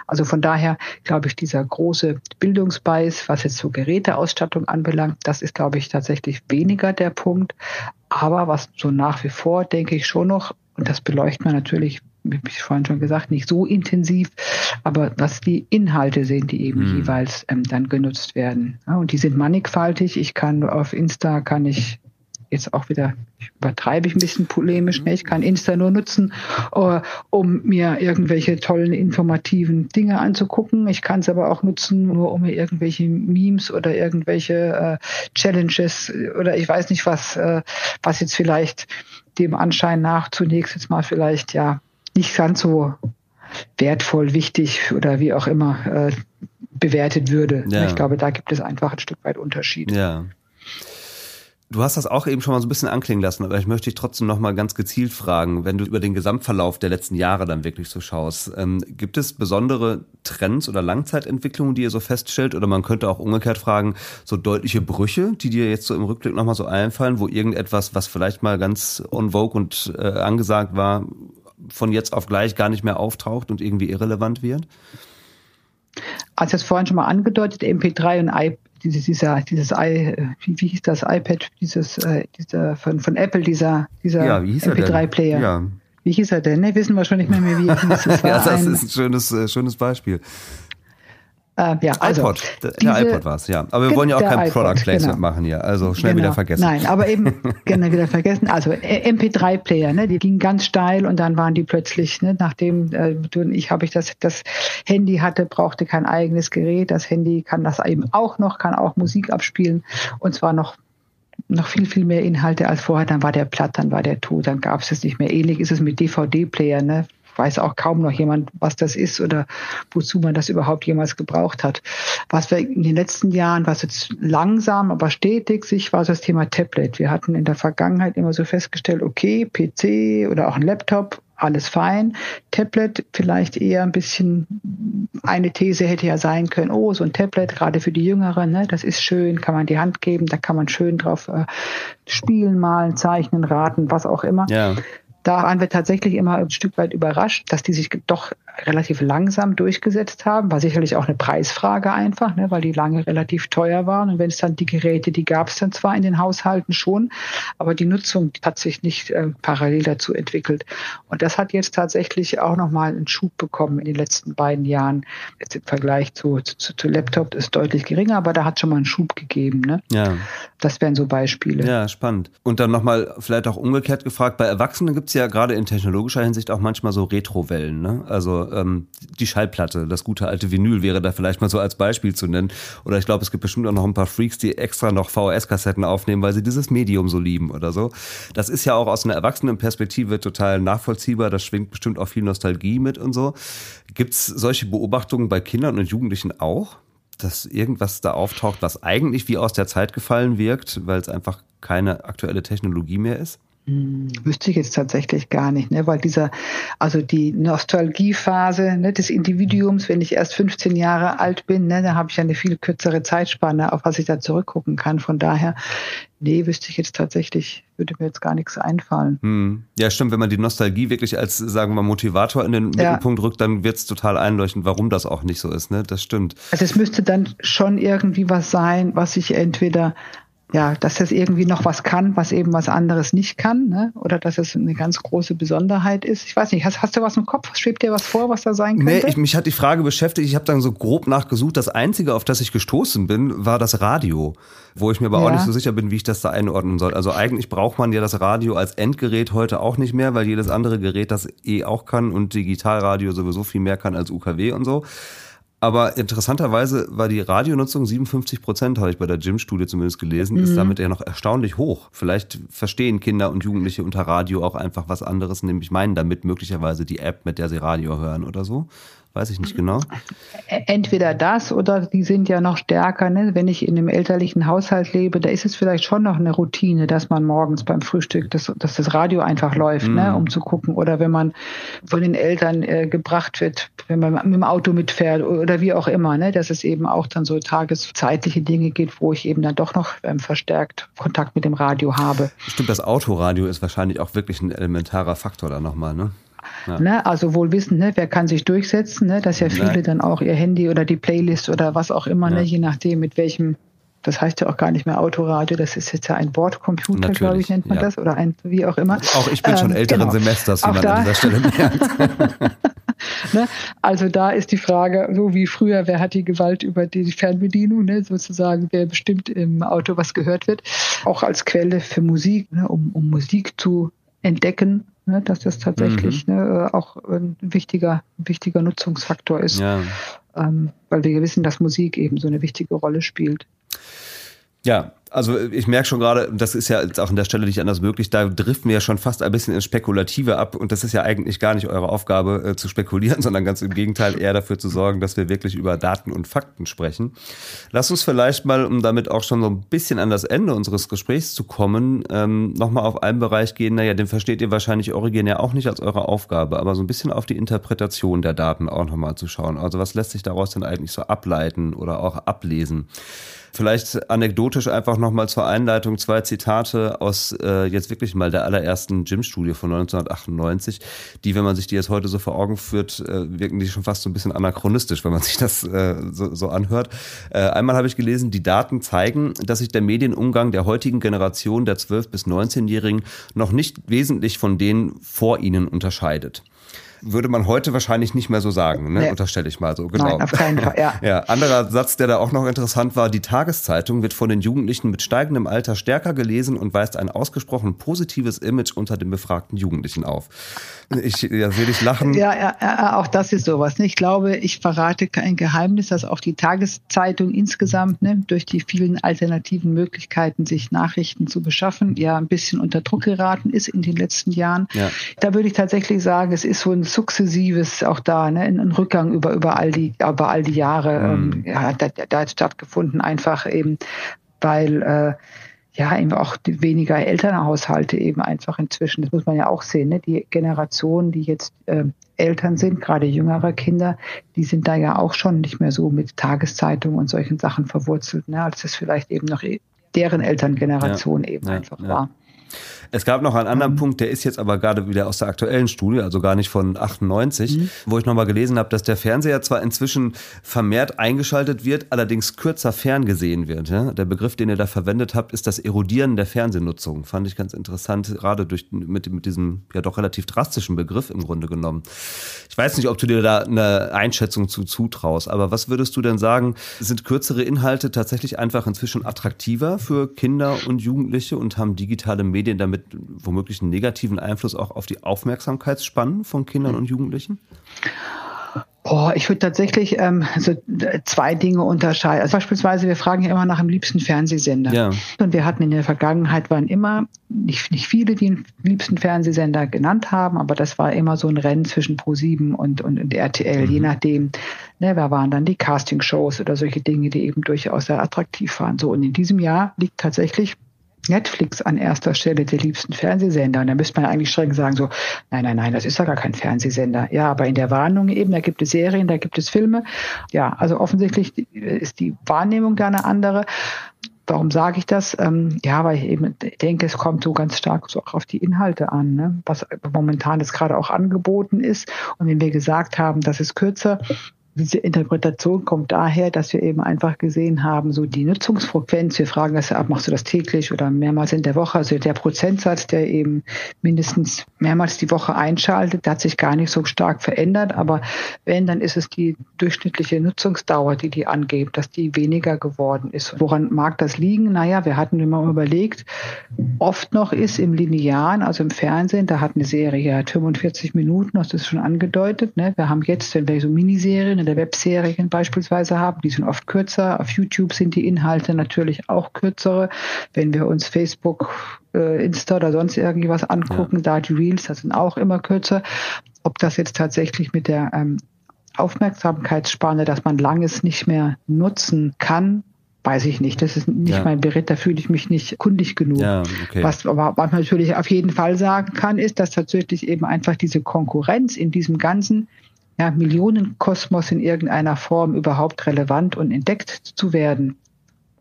Also von daher glaube ich, dieser große Bildungsbeiß, was jetzt so Geräteausstattung anbelangt, das ist, glaube ich, tatsächlich weniger der Punkt. Aber was so nach wie vor, denke ich schon noch, und das beleuchtet man natürlich wie ich vorhin schon gesagt, nicht so intensiv, aber was die Inhalte sind, die eben mhm. jeweils ähm, dann genutzt werden. Ja, und die sind mannigfaltig. Ich kann auf Insta kann ich jetzt auch wieder übertreibe ich ein bisschen polemisch. Ne? Ich kann Insta nur nutzen, uh, um mir irgendwelche tollen informativen Dinge anzugucken. Ich kann es aber auch nutzen, nur um mir irgendwelche Memes oder irgendwelche uh, Challenges oder ich weiß nicht was, uh, was jetzt vielleicht dem Anschein nach zunächst jetzt mal vielleicht ja nicht ganz so wertvoll, wichtig oder wie auch immer äh, bewertet würde. Ja. Ich glaube, da gibt es einfach ein Stück weit Unterschied. Ja. Du hast das auch eben schon mal so ein bisschen anklingen lassen, aber ich möchte dich trotzdem noch mal ganz gezielt fragen, wenn du über den Gesamtverlauf der letzten Jahre dann wirklich so schaust, ähm, gibt es besondere Trends oder Langzeitentwicklungen, die ihr so feststellt? Oder man könnte auch umgekehrt fragen, so deutliche Brüche, die dir jetzt so im Rückblick noch mal so einfallen, wo irgendetwas, was vielleicht mal ganz on vogue und äh, angesagt war, von jetzt auf gleich gar nicht mehr auftaucht und irgendwie irrelevant wird? Also das vorhin schon mal angedeutet, MP3 und i, dieses, dieser, dieses i, wie, wie hieß das iPad, dieses, äh, dieser von, von Apple, dieser, dieser ja, MP3-Player. Ja. Wie hieß er denn? Ne, wissen wir schon nicht mehr, mehr wie er hieß. Das, ja, das ist ein schönes, äh, schönes Beispiel. Äh, ja, also iPod, der, diese, der iPod war es, ja. Aber wir wollen ja auch kein iPod, Product Placement genau. machen hier, also schnell genau. wieder vergessen. Nein, aber eben gerne wieder vergessen. Also MP3-Player, ne, die gingen ganz steil und dann waren die plötzlich, ne, nachdem äh, ich habe ich das, das Handy hatte, brauchte kein eigenes Gerät. Das Handy kann das eben auch noch, kann auch Musik abspielen und zwar noch noch viel, viel mehr Inhalte als vorher. Dann war der platt, dann war der tot, dann gab es es nicht mehr. Ähnlich ist es mit DVD-Player. Ne? Weiß auch kaum noch jemand, was das ist oder wozu man das überhaupt jemals gebraucht hat. Was wir in den letzten Jahren, was jetzt langsam, aber stetig sich war das Thema Tablet. Wir hatten in der Vergangenheit immer so festgestellt, okay, PC oder auch ein Laptop, alles fein. Tablet vielleicht eher ein bisschen, eine These hätte ja sein können, oh, so ein Tablet, gerade für die Jüngeren, ne, das ist schön, kann man die Hand geben, da kann man schön drauf äh, spielen, malen, zeichnen, raten, was auch immer. Ja da waren wir tatsächlich immer ein Stück weit überrascht, dass die sich doch relativ langsam durchgesetzt haben. War sicherlich auch eine Preisfrage einfach, ne, weil die lange relativ teuer waren. Und wenn es dann die Geräte, die gab es dann zwar in den Haushalten schon, aber die Nutzung hat sich nicht äh, parallel dazu entwickelt. Und das hat jetzt tatsächlich auch nochmal einen Schub bekommen in den letzten beiden Jahren. Jetzt im Vergleich zu, zu, zu Laptop ist deutlich geringer, aber da hat schon mal einen Schub gegeben. Ne? Ja. Das wären so Beispiele. Ja, spannend. Und dann nochmal vielleicht auch umgekehrt gefragt, bei Erwachsenen gibt es ja gerade in technologischer Hinsicht auch manchmal so Retrowellen. Ne? Also Ähm, die Schallplatte, das gute alte Vinyl wäre da vielleicht mal so als Beispiel zu nennen. Oder ich glaube, es gibt bestimmt auch noch ein paar Freaks, die extra noch VHS-Kassetten aufnehmen, weil sie dieses Medium so lieben oder so. Das ist ja auch aus einer Erwachsenenperspektive total nachvollziehbar. Das schwingt bestimmt auch viel Nostalgie mit und so. Gibt es solche Beobachtungen bei Kindern und Jugendlichen auch? dass irgendwas da auftaucht, was eigentlich wie aus der Zeit gefallen wirkt, weil es einfach keine aktuelle Technologie mehr ist? Hm, wüsste ich jetzt tatsächlich gar nicht, ne? weil dieser, also die Nostalgiephase ne, des Individuums, wenn ich erst 15 Jahre alt bin, ne, da habe ich eine viel kürzere Zeitspanne, auf was ich da zurückgucken kann. Von daher, nee, wüsste ich jetzt tatsächlich, würde mir jetzt gar nichts einfallen. Hm. Ja, stimmt, wenn man die Nostalgie wirklich als, sagen wir mal, Motivator in den ja. Mittelpunkt rückt, dann wird es total einleuchten, warum das auch nicht so ist, ne? Das stimmt. Also es müsste dann schon irgendwie was sein, was ich entweder ja, dass es irgendwie noch was kann, was eben was anderes nicht kann, ne? oder dass es eine ganz große Besonderheit ist. Ich weiß nicht, hast, hast du was im Kopf? Schwebt dir was vor, was da sein könnte? Nee, ich, mich hat die Frage beschäftigt. Ich habe dann so grob nachgesucht. Das Einzige, auf das ich gestoßen bin, war das Radio, wo ich mir aber ja. auch nicht so sicher bin, wie ich das da einordnen soll. Also eigentlich braucht man ja das Radio als Endgerät heute auch nicht mehr, weil jedes andere Gerät das eh auch kann und Digitalradio sowieso viel mehr kann als UKW und so. Aber interessanterweise war die Radionutzung 57 Prozent, habe ich bei der Gym-Studie zumindest gelesen, mhm. ist damit ja noch erstaunlich hoch. Vielleicht verstehen Kinder und Jugendliche unter Radio auch einfach was anderes, nämlich meinen damit möglicherweise die App, mit der sie Radio hören oder so. Weiß ich nicht genau. Entweder das oder die sind ja noch stärker. Ne? Wenn ich in einem elterlichen Haushalt lebe, da ist es vielleicht schon noch eine Routine, dass man morgens beim Frühstück, das, dass das Radio einfach läuft, ne? mhm. ne? um zu gucken. Oder wenn man von den Eltern äh, gebracht wird, wenn man mit dem Auto mitfährt oder wie auch immer, ne? dass es eben auch dann so tageszeitliche Dinge gibt, wo ich eben dann doch noch ähm, verstärkt Kontakt mit dem Radio habe. Stimmt, das Autoradio ist wahrscheinlich auch wirklich ein elementarer Faktor da nochmal, ne? Ja. Ne? Also wohl wissen, ne, wer kann sich durchsetzen, ne? dass ja viele Nein. dann auch ihr Handy oder die Playlist oder was auch immer, ne, ja. ne, je nachdem, mit welchem, das heißt ja auch gar nicht mehr Autoradio, das ist jetzt ja ein Wortcomputer, glaube ich, nennt man ja. das, oder ein, wie auch immer. Auch ich bin ähm, schon älteren genau. Semesters, wie man da. an dieser Stelle merkt. ne? Also da ist die Frage, so wie früher, wer hat die Gewalt über die Fernbedienung, ne? sozusagen, wer bestimmt im Auto, was gehört wird, auch als Quelle für Musik, ne? um, um Musik zu entdecken ne, dass das tatsächlich mhm. ne, auch ein wichtiger, wichtiger Nutzungsfaktor ist. Ja. Ähm, weil wir wissen, dass Musik eben so eine wichtige Rolle spielt. Ja, also ich merke schon gerade, das ist ja jetzt auch an der Stelle nicht anders möglich, da driften wir ja schon fast ein bisschen ins Spekulative ab und das ist ja eigentlich gar nicht eure Aufgabe äh, zu spekulieren, sondern ganz im Gegenteil eher dafür zu sorgen, dass wir wirklich über Daten und Fakten sprechen. Lass uns vielleicht mal, um damit auch schon so ein bisschen an das Ende unseres Gesprächs zu kommen, ähm, nochmal auf einen Bereich gehen, naja, den versteht ihr wahrscheinlich originär auch nicht als eure Aufgabe, aber so ein bisschen auf die Interpretation der Daten auch nochmal zu schauen. Also was lässt sich daraus denn eigentlich so ableiten oder auch ablesen? Vielleicht anekdotisch einfach nochmal zur Einleitung zwei Zitate aus äh, jetzt wirklich mal der allerersten Gym-Studie von 1998, die, wenn man sich die jetzt heute so vor Augen führt, äh, wirken die schon fast so ein bisschen anachronistisch, wenn man sich das äh, so, so anhört. Äh, einmal habe ich gelesen, die Daten zeigen, dass sich der Medienumgang der heutigen Generation der 12- bis 19-Jährigen noch nicht wesentlich von denen vor ihnen unterscheidet würde man heute wahrscheinlich nicht mehr so sagen, ne? Nee. unterstelle ich mal so. Genau. Nein, auf keinen Fall, ja. ja. Anderer Satz, der da auch noch interessant war, die Tageszeitung wird von den Jugendlichen mit steigendem Alter stärker gelesen und weist ein ausgesprochen positives Image unter den befragten Jugendlichen auf. Ich ja, sehe dich lachen. Ja, ja, ja, auch das ist sowas. Ne? Ich glaube, ich verrate kein Geheimnis, dass auch die Tageszeitung insgesamt ne, durch die vielen alternativen Möglichkeiten, sich Nachrichten zu beschaffen, ja ein bisschen unter Druck geraten ist in den letzten Jahren. Ja. Da würde ich tatsächlich sagen, es ist so ein sukzessives auch da, ne, ein Rückgang über, über all die, über all die Jahre, mhm. ähm, ja, da, da hat stattgefunden, einfach eben, weil äh, ja eben auch weniger Elternhaushalte eben einfach inzwischen, das muss man ja auch sehen, ne, die Generation, die jetzt äh, Eltern sind, gerade jüngere Kinder, die sind da ja auch schon nicht mehr so mit Tageszeitungen und solchen Sachen verwurzelt, ne, als es vielleicht eben noch deren Elterngeneration ja, eben ja, einfach war. Es gab noch einen anderen mhm. Punkt, der ist jetzt aber gerade wieder aus der aktuellen Studie, also gar nicht von 98, mhm. wo ich nochmal gelesen habe, dass der Fernseher zwar inzwischen vermehrt eingeschaltet wird, allerdings kürzer ferngesehen wird. Ja? Der Begriff, den ihr da verwendet habt, ist das Erodieren der Fernsehnutzung. Fand ich ganz interessant, gerade durch, mit, mit diesem ja doch relativ drastischen Begriff im Grunde genommen. Ich weiß nicht, ob du dir da eine Einschätzung zu zutraust, aber was würdest du denn sagen, sind kürzere Inhalte tatsächlich einfach inzwischen attraktiver für Kinder und Jugendliche und haben digitale Medien damit mit womöglich einen negativen Einfluss auch auf die Aufmerksamkeitsspannen von Kindern und Jugendlichen? Oh, ich würde tatsächlich ähm, so zwei Dinge unterscheiden. Also beispielsweise, wir fragen ja immer nach dem liebsten Fernsehsender. Ja. Und wir hatten in der Vergangenheit waren immer nicht, nicht viele, die den liebsten Fernsehsender genannt haben, aber das war immer so ein Rennen zwischen Pro7 und, und, und RTL, mhm. je nachdem, ne, wer waren dann die Castingshows oder solche Dinge, die eben durchaus sehr attraktiv waren. So, und in diesem Jahr liegt tatsächlich Netflix an erster Stelle der liebsten Fernsehsender. Und da müsste man eigentlich streng sagen, so, nein, nein, nein, das ist ja gar kein Fernsehsender. Ja, aber in der Warnung eben, da gibt es Serien, da gibt es Filme. Ja, also offensichtlich ist die Wahrnehmung da eine andere. Warum sage ich das? Ähm, ja, weil ich eben denke, es kommt so ganz stark so auch auf die Inhalte an, ne? was momentan jetzt gerade auch angeboten ist. Und wenn wir gesagt haben, das ist kürzer, diese Interpretation kommt daher, dass wir eben einfach gesehen haben, so die Nutzungsfrequenz, wir fragen das ab, machst du das täglich oder mehrmals in der Woche, also der Prozentsatz, der eben mindestens mehrmals die Woche einschaltet, der hat sich gar nicht so stark verändert, aber wenn, dann ist es die durchschnittliche Nutzungsdauer, die die angeben, dass die weniger geworden ist. Woran mag das liegen? Naja, wir hatten immer überlegt, oft noch ist im Linearen, also im Fernsehen, da hat eine Serie 45 Minuten, das ist schon angedeutet, ne? wir haben jetzt, wenn wir so Miniserien in der Webserien beispielsweise haben. Die sind oft kürzer. Auf YouTube sind die Inhalte natürlich auch kürzere. Wenn wir uns Facebook, äh, Insta oder sonst irgendwie was angucken, ja. da die Reels, das sind auch immer kürzer. Ob das jetzt tatsächlich mit der ähm, Aufmerksamkeitsspanne, dass man langes nicht mehr nutzen kann, weiß ich nicht. Das ist nicht ja. mein Bericht, da fühle ich mich nicht kundig genug. Ja, okay. Was aber man natürlich auf jeden Fall sagen kann, ist, dass tatsächlich eben einfach diese Konkurrenz in diesem ganzen ja, Millionenkosmos in irgendeiner Form überhaupt relevant und entdeckt zu werden,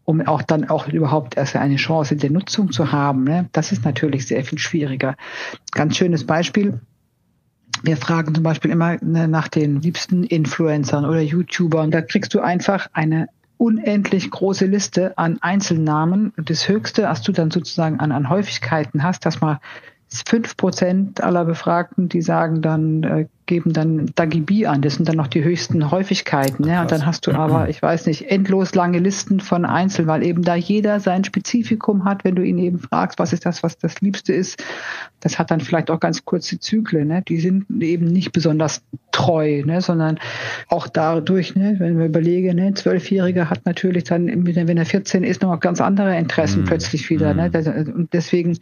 um auch dann auch überhaupt erst eine Chance der Nutzung zu haben. Ne? Das ist natürlich sehr viel schwieriger. Ganz schönes Beispiel. Wir fragen zum Beispiel immer ne, nach den liebsten Influencern oder YouTubern. Da kriegst du einfach eine unendlich große Liste an Einzelnamen. Das Höchste, was du dann sozusagen an, an Häufigkeiten hast, dass mal fünf Prozent aller Befragten, die sagen dann, äh, geben dann Dagibi an. Das sind dann noch die höchsten Häufigkeiten. Ja. Und dann hast du aber, ich weiß nicht, endlos lange Listen von Einzelnen, weil eben da jeder sein Spezifikum hat, wenn du ihn eben fragst, was ist das, was das Liebste ist. Das hat dann vielleicht auch ganz kurze Zyklen. Ne? Die sind eben nicht besonders treu, ne? sondern auch dadurch, ne? wenn wir überlegen, ne? Zwölfjähriger hat natürlich dann, wenn er 14 ist, noch ganz andere Interessen mm. plötzlich wieder. Ne? Und deswegen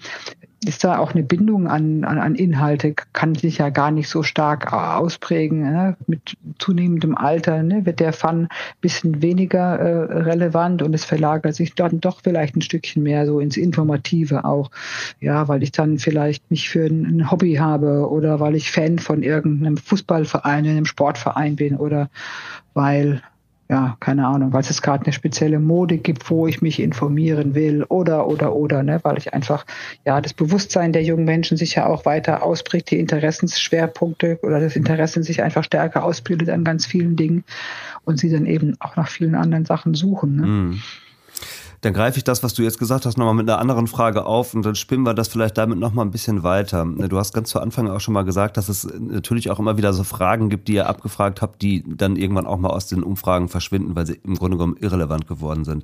ist da auch eine Bindung an, an, an Inhalte, kann sich ja gar nicht so stark ausprägen. Ne? Mit zunehmendem Alter ne? wird der Fun ein bisschen weniger äh, relevant und es verlagert sich dann doch vielleicht ein Stückchen mehr so ins Informative auch. Ja, weil ich dann vielleicht mich für ein, ein Hobby habe oder weil ich Fan von irgendeinem Fußballverein, einem Sportverein bin oder weil ja, keine Ahnung, weil es gerade eine spezielle Mode gibt, wo ich mich informieren will oder, oder, oder, ne, weil ich einfach, ja, das Bewusstsein der jungen Menschen sich ja auch weiter ausprägt, die Interessensschwerpunkte oder das Interesse sich einfach stärker ausbildet an ganz vielen Dingen und sie dann eben auch nach vielen anderen Sachen suchen. Ne? Mm dann greife ich das, was du jetzt gesagt hast, nochmal mit einer anderen Frage auf und dann spinnen wir das vielleicht damit nochmal ein bisschen weiter. Du hast ganz zu Anfang auch schon mal gesagt, dass es natürlich auch immer wieder so Fragen gibt, die ihr abgefragt habt, die dann irgendwann auch mal aus den Umfragen verschwinden, weil sie im Grunde genommen irrelevant geworden sind.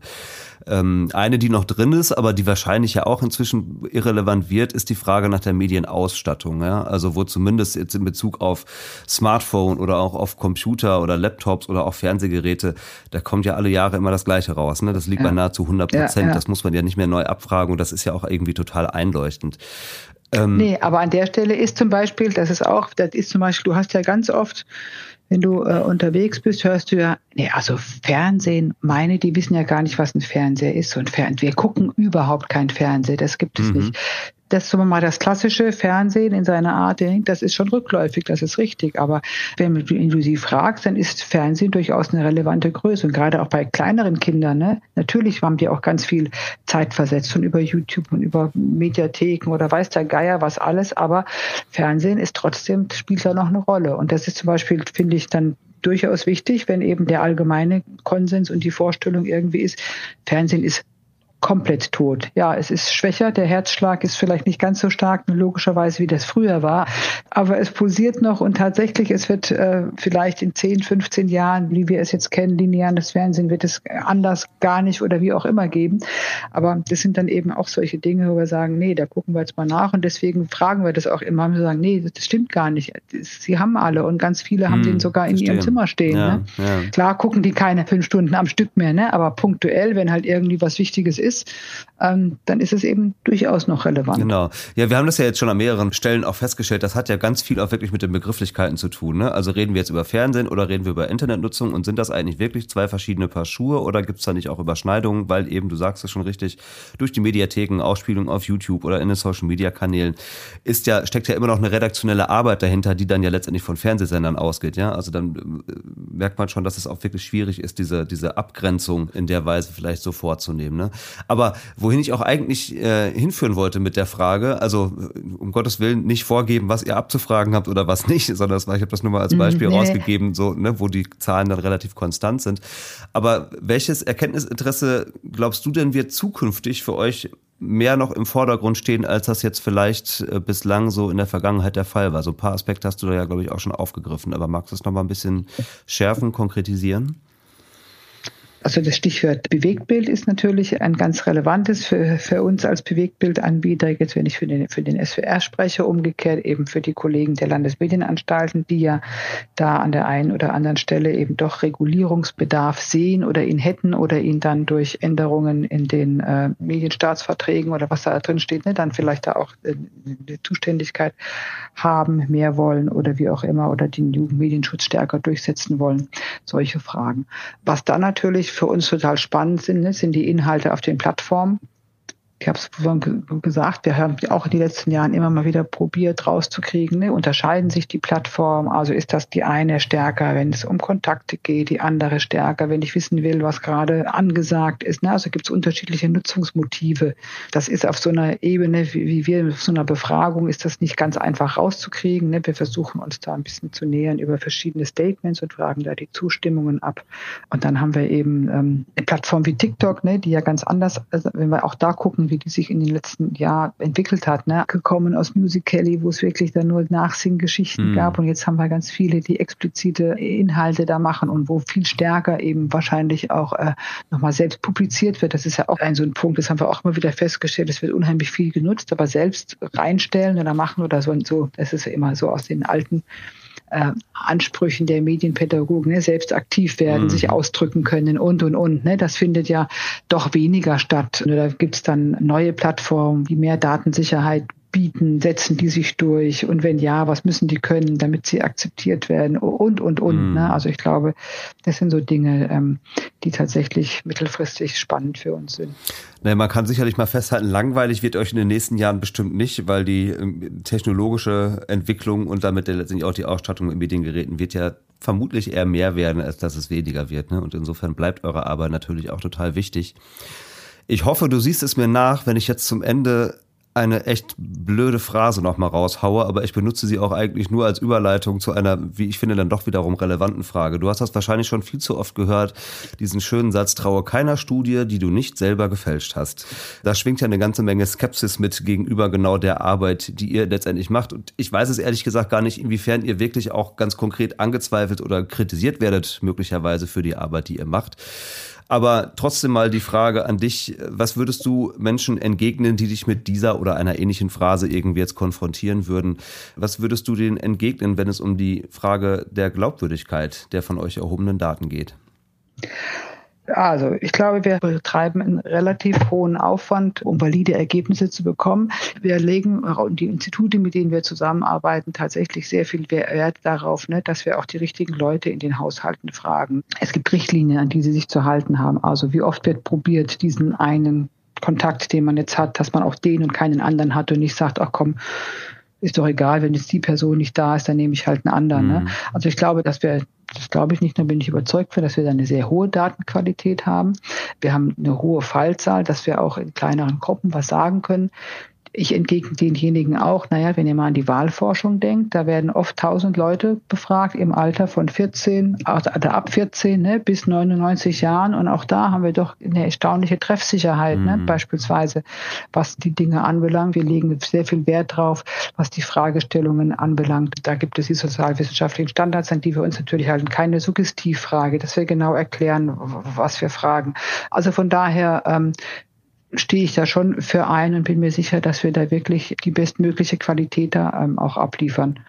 Ähm, eine, die noch drin ist, aber die wahrscheinlich ja auch inzwischen irrelevant wird, ist die Frage nach der Medienausstattung. Ja? Also wo zumindest jetzt in Bezug auf Smartphone oder auch auf Computer oder Laptops oder auch Fernsehgeräte, da kommt ja alle Jahre immer das Gleiche raus. Ne? Das liegt ja. bei nahezu 100 Prozent. Ja, ja. Das muss man ja nicht mehr neu abfragen und das ist ja auch irgendwie total einleuchtend. Ähm, nee, aber an der Stelle ist zum Beispiel, das ist auch, das ist zum Beispiel, du hast ja ganz oft wenn du äh, unterwegs bist, hörst du ja, nee, also Fernsehen, meine, die wissen ja gar nicht, was ein Fernseher ist. Und Fern wir gucken überhaupt kein Fernsehen, das gibt es mhm. nicht das sagen wir mal das klassische Fernsehen in seiner Art, das ist schon rückläufig, das ist richtig. Aber wenn du sie fragst, dann ist Fernsehen durchaus eine relevante Größe. Und gerade auch bei kleineren Kindern, ne? natürlich haben die auch ganz viel Zeit versetzt und über YouTube und über Mediatheken oder weiß der Geier was alles. Aber Fernsehen ist trotzdem, spielt da noch eine Rolle. Und das ist zum Beispiel, finde ich, dann durchaus wichtig, wenn eben der allgemeine Konsens und die Vorstellung irgendwie ist, Fernsehen ist komplett tot. Ja, es ist schwächer, der Herzschlag ist vielleicht nicht ganz so stark, logischerweise, wie das früher war, aber es pulsiert noch und tatsächlich, es wird äh, vielleicht in 10, 15 Jahren, wie wir es jetzt kennen, lineares Fernsehen, wird es anders gar nicht oder wie auch immer geben. Aber das sind dann eben auch solche Dinge, wo wir sagen, nee, da gucken wir jetzt mal nach und deswegen fragen wir das auch immer. Wir sagen, nee, das stimmt gar nicht. Sie haben alle und ganz viele haben hm, den sogar in verstehen. ihrem Zimmer stehen. Ja, ne? ja. Klar gucken die keine fünf Stunden am Stück mehr, ne? aber punktuell, wenn halt irgendwie was Wichtiges ist, ist, ähm, dann ist es eben durchaus noch relevant. Genau. Ja, wir haben das ja jetzt schon an mehreren Stellen auch festgestellt. Das hat ja ganz viel auch wirklich mit den Begrifflichkeiten zu tun. Ne? Also reden wir jetzt über Fernsehen oder reden wir über Internetnutzung und sind das eigentlich wirklich zwei verschiedene Paar Schuhe oder gibt es da nicht auch Überschneidungen, weil eben, du sagst es schon richtig, durch die Mediatheken, Ausspielungen auf YouTube oder in den Social Media Kanälen ist ja, steckt ja immer noch eine redaktionelle Arbeit dahinter, die dann ja letztendlich von Fernsehsendern ausgeht. Ja, also dann äh, merkt man schon, dass es auch wirklich schwierig ist, diese, diese Abgrenzung in der Weise vielleicht so vorzunehmen. Ne? Aber wohin ich auch eigentlich äh, hinführen wollte mit der Frage, also um Gottes Willen nicht vorgeben, was ihr abzufragen habt oder was nicht, sondern das war, ich habe das nur mal als mhm, Beispiel nee. rausgegeben, so, ne, wo die Zahlen dann relativ konstant sind. Aber welches Erkenntnisinteresse glaubst du denn wird zukünftig für euch mehr noch im Vordergrund stehen, als das jetzt vielleicht äh, bislang so in der Vergangenheit der Fall war. So ein paar Aspekte hast du da ja, glaube ich, auch schon aufgegriffen. Aber magst du das nochmal ein bisschen schärfen, konkretisieren? Also das Stichwort Bewegtbild ist natürlich ein ganz relevantes für, für uns als Bewegtbildanbieter, jetzt wenn ich für den, für den SWR spreche, umgekehrt eben für die Kollegen der Landesmedienanstalten, die ja da an der einen oder anderen Stelle eben doch Regulierungsbedarf sehen oder ihn hätten oder ihn dann durch Änderungen in den äh, Medienstaatsverträgen oder was da drin steht, ne, dann vielleicht da auch äh, eine Zuständigkeit haben, mehr wollen oder wie auch immer oder den Jugendmedienschutz stärker durchsetzen wollen. Solche Fragen. Was dann natürlich für uns total spannend sind, ne, sind die Inhalte auf den Plattformen ich habe es vorhin gesagt, wir haben auch in den letzten Jahren immer mal wieder probiert rauszukriegen, ne? unterscheiden sich die Plattformen, also ist das die eine stärker, wenn es um Kontakte geht, die andere stärker, wenn ich wissen will, was gerade angesagt ist. Ne? Also gibt es unterschiedliche Nutzungsmotive. Das ist auf so einer Ebene, wie, wir auf so einer Befragung, ist das nicht ganz einfach rauszukriegen. Ne? Wir versuchen uns da ein bisschen zu nähern über verschiedene Statements und fragen da die Zustimmungen ab. Und dann haben wir eben ähm, eine Plattform wie TikTok, ne? die ja ganz anders, also wenn wir auch da gucken, wie die sich in den letzten Jahren entwickelt hat. Ne? Gekommen aus Musical.ly, wo es wirklich dann nur Nachsinggeschichten mhm. gab und jetzt haben wir ganz viele, die explizite Inhalte da machen und wo viel stärker eben wahrscheinlich auch äh, nochmal selbst publiziert wird. Das ist ja auch ein so ein Punkt, das haben wir auch immer wieder festgestellt, es wird unheimlich viel genutzt, aber selbst reinstellen oder machen oder so und so, das ist ja immer so aus den alten äh, Ansprüchen der Medienpädagogen, ne, selbst aktiv werden, mhm. sich ausdrücken können und, und, und. Ne, das findet ja doch weniger statt. Da gibt es dann neue Plattformen, die mehr Datensicherheit bieten, setzen die sich durch und wenn ja, was müssen die können, damit sie akzeptiert werden und, und, und. Mm. Ne? Also ich glaube, das sind so Dinge, ähm, die tatsächlich mittelfristig spannend für uns sind. Naja, man kann sicherlich mal festhalten, langweilig wird euch in den nächsten Jahren bestimmt nicht, weil die ähm, technologische Entwicklung und damit letztendlich auch die Ausstattung in Mediengeräten wird ja vermutlich eher mehr werden, als dass es weniger wird. Ne? Und insofern bleibt eure Arbeit natürlich auch total wichtig. Ich hoffe, du siehst es mir nach, wenn ich jetzt zum Ende eine echt blöde Phrase nochmal raushaue, aber ich benutze sie auch eigentlich nur als Überleitung zu einer, wie ich finde, dann doch wiederum relevanten Frage. Du hast das wahrscheinlich schon viel zu oft gehört, diesen schönen Satz, traue keiner Studie, die du nicht selber gefälscht hast. Da schwingt ja eine ganze Menge Skepsis mit gegenüber genau der Arbeit, die ihr letztendlich macht. Und ich weiß es ehrlich gesagt gar nicht, inwiefern ihr wirklich auch ganz konkret angezweifelt oder kritisiert werdet, möglicherweise für die Arbeit, die ihr macht. Aber trotzdem mal die Frage an dich, was würdest du Menschen entgegnen, die dich mit dieser oder einer ähnlichen Phrase irgendwie jetzt konfrontieren würden? Was würdest du denen entgegnen, wenn es um die Frage der Glaubwürdigkeit der von euch erhobenen Daten geht? Also ich glaube, wir betreiben einen relativ hohen Aufwand, um valide Ergebnisse zu bekommen. Wir legen die Institute, mit denen wir zusammenarbeiten, tatsächlich sehr viel Wert darauf, ne, dass wir auch die richtigen Leute in den Haushalten fragen. Es gibt Richtlinien, an die sie sich zu halten haben. Also wie oft wird probiert, diesen einen Kontakt, den man jetzt hat, dass man auch den und keinen anderen hat und nicht sagt, ach komm, ist doch egal, wenn jetzt die Person nicht da ist, dann nehme ich halt einen anderen. Ne? Mhm. Ne? Also ich glaube, dass wir das glaube ich nicht, da bin ich überzeugt von, dass wir da eine sehr hohe Datenqualität haben. Wir haben eine hohe Fallzahl, dass wir auch in kleineren Gruppen was sagen können. Ich entgegne denjenigen auch, naja, wenn ihr mal an die Wahlforschung denkt, da werden oft 1000 Leute befragt im Alter von 14, also ab 14 ne, bis 99 Jahren. Und auch da haben wir doch eine erstaunliche Treffsicherheit, ne, mhm. ne, beispielsweise, was die Dinge anbelangt. Wir legen sehr viel Wert drauf, was die Fragestellungen anbelangt. Da gibt es die sozialwissenschaftlichen Standards, an die wir uns natürlich halten. Keine Suggestivfrage, dass wir genau erklären, was wir fragen. Also von daher ähm, stehe ich da schon für ein und bin mir sicher, dass wir da wirklich die bestmögliche Qualität da ähm, auch abliefern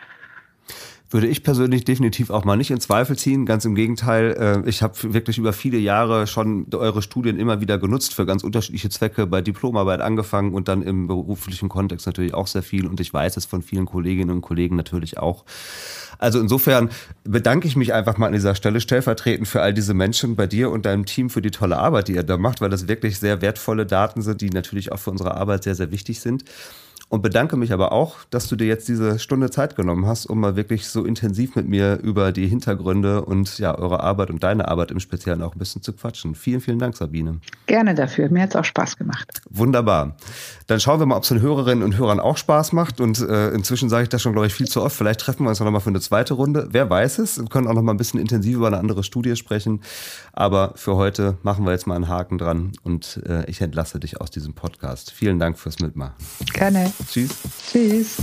würde ich persönlich definitiv auch mal nicht in Zweifel ziehen. Ganz im Gegenteil, äh, ich habe wirklich über viele Jahre schon eure Studien immer wieder genutzt für ganz unterschiedliche Zwecke, bei Diplomarbeit angefangen und dann im beruflichen Kontext natürlich auch sehr viel. Und ich weiß es von vielen Kolleginnen und Kollegen natürlich auch. Also insofern bedanke ich mich einfach mal an dieser Stelle stellvertretend für all diese Menschen bei dir und deinem Team für die tolle Arbeit, die ihr da macht, weil das wirklich sehr wertvolle Daten sind, die natürlich auch für unsere Arbeit sehr, sehr wichtig sind und bedanke mich aber auch, dass du dir jetzt diese Stunde Zeit genommen hast, um mal wirklich so intensiv mit mir über die Hintergründe und ja, eure Arbeit und deine Arbeit im Speziellen auch ein bisschen zu quatschen. Vielen, vielen Dank, Sabine. Gerne dafür. Mir hat es auch Spaß gemacht. Wunderbar. Dann schauen wir mal, ob es den Hörerinnen und Hörern auch Spaß macht. Und äh, inzwischen sage ich das schon, glaube ich, viel zu oft. Vielleicht treffen wir uns noch mal für eine zweite Runde. Wer weiß es? Wir können auch noch mal ein bisschen intensiv über eine andere Studie sprechen. Aber für heute machen wir jetzt mal einen Haken dran und äh, ich entlasse dich aus diesem Podcast. Vielen Dank fürs Mitmachen. Gerne. Tschüss. Tschüss.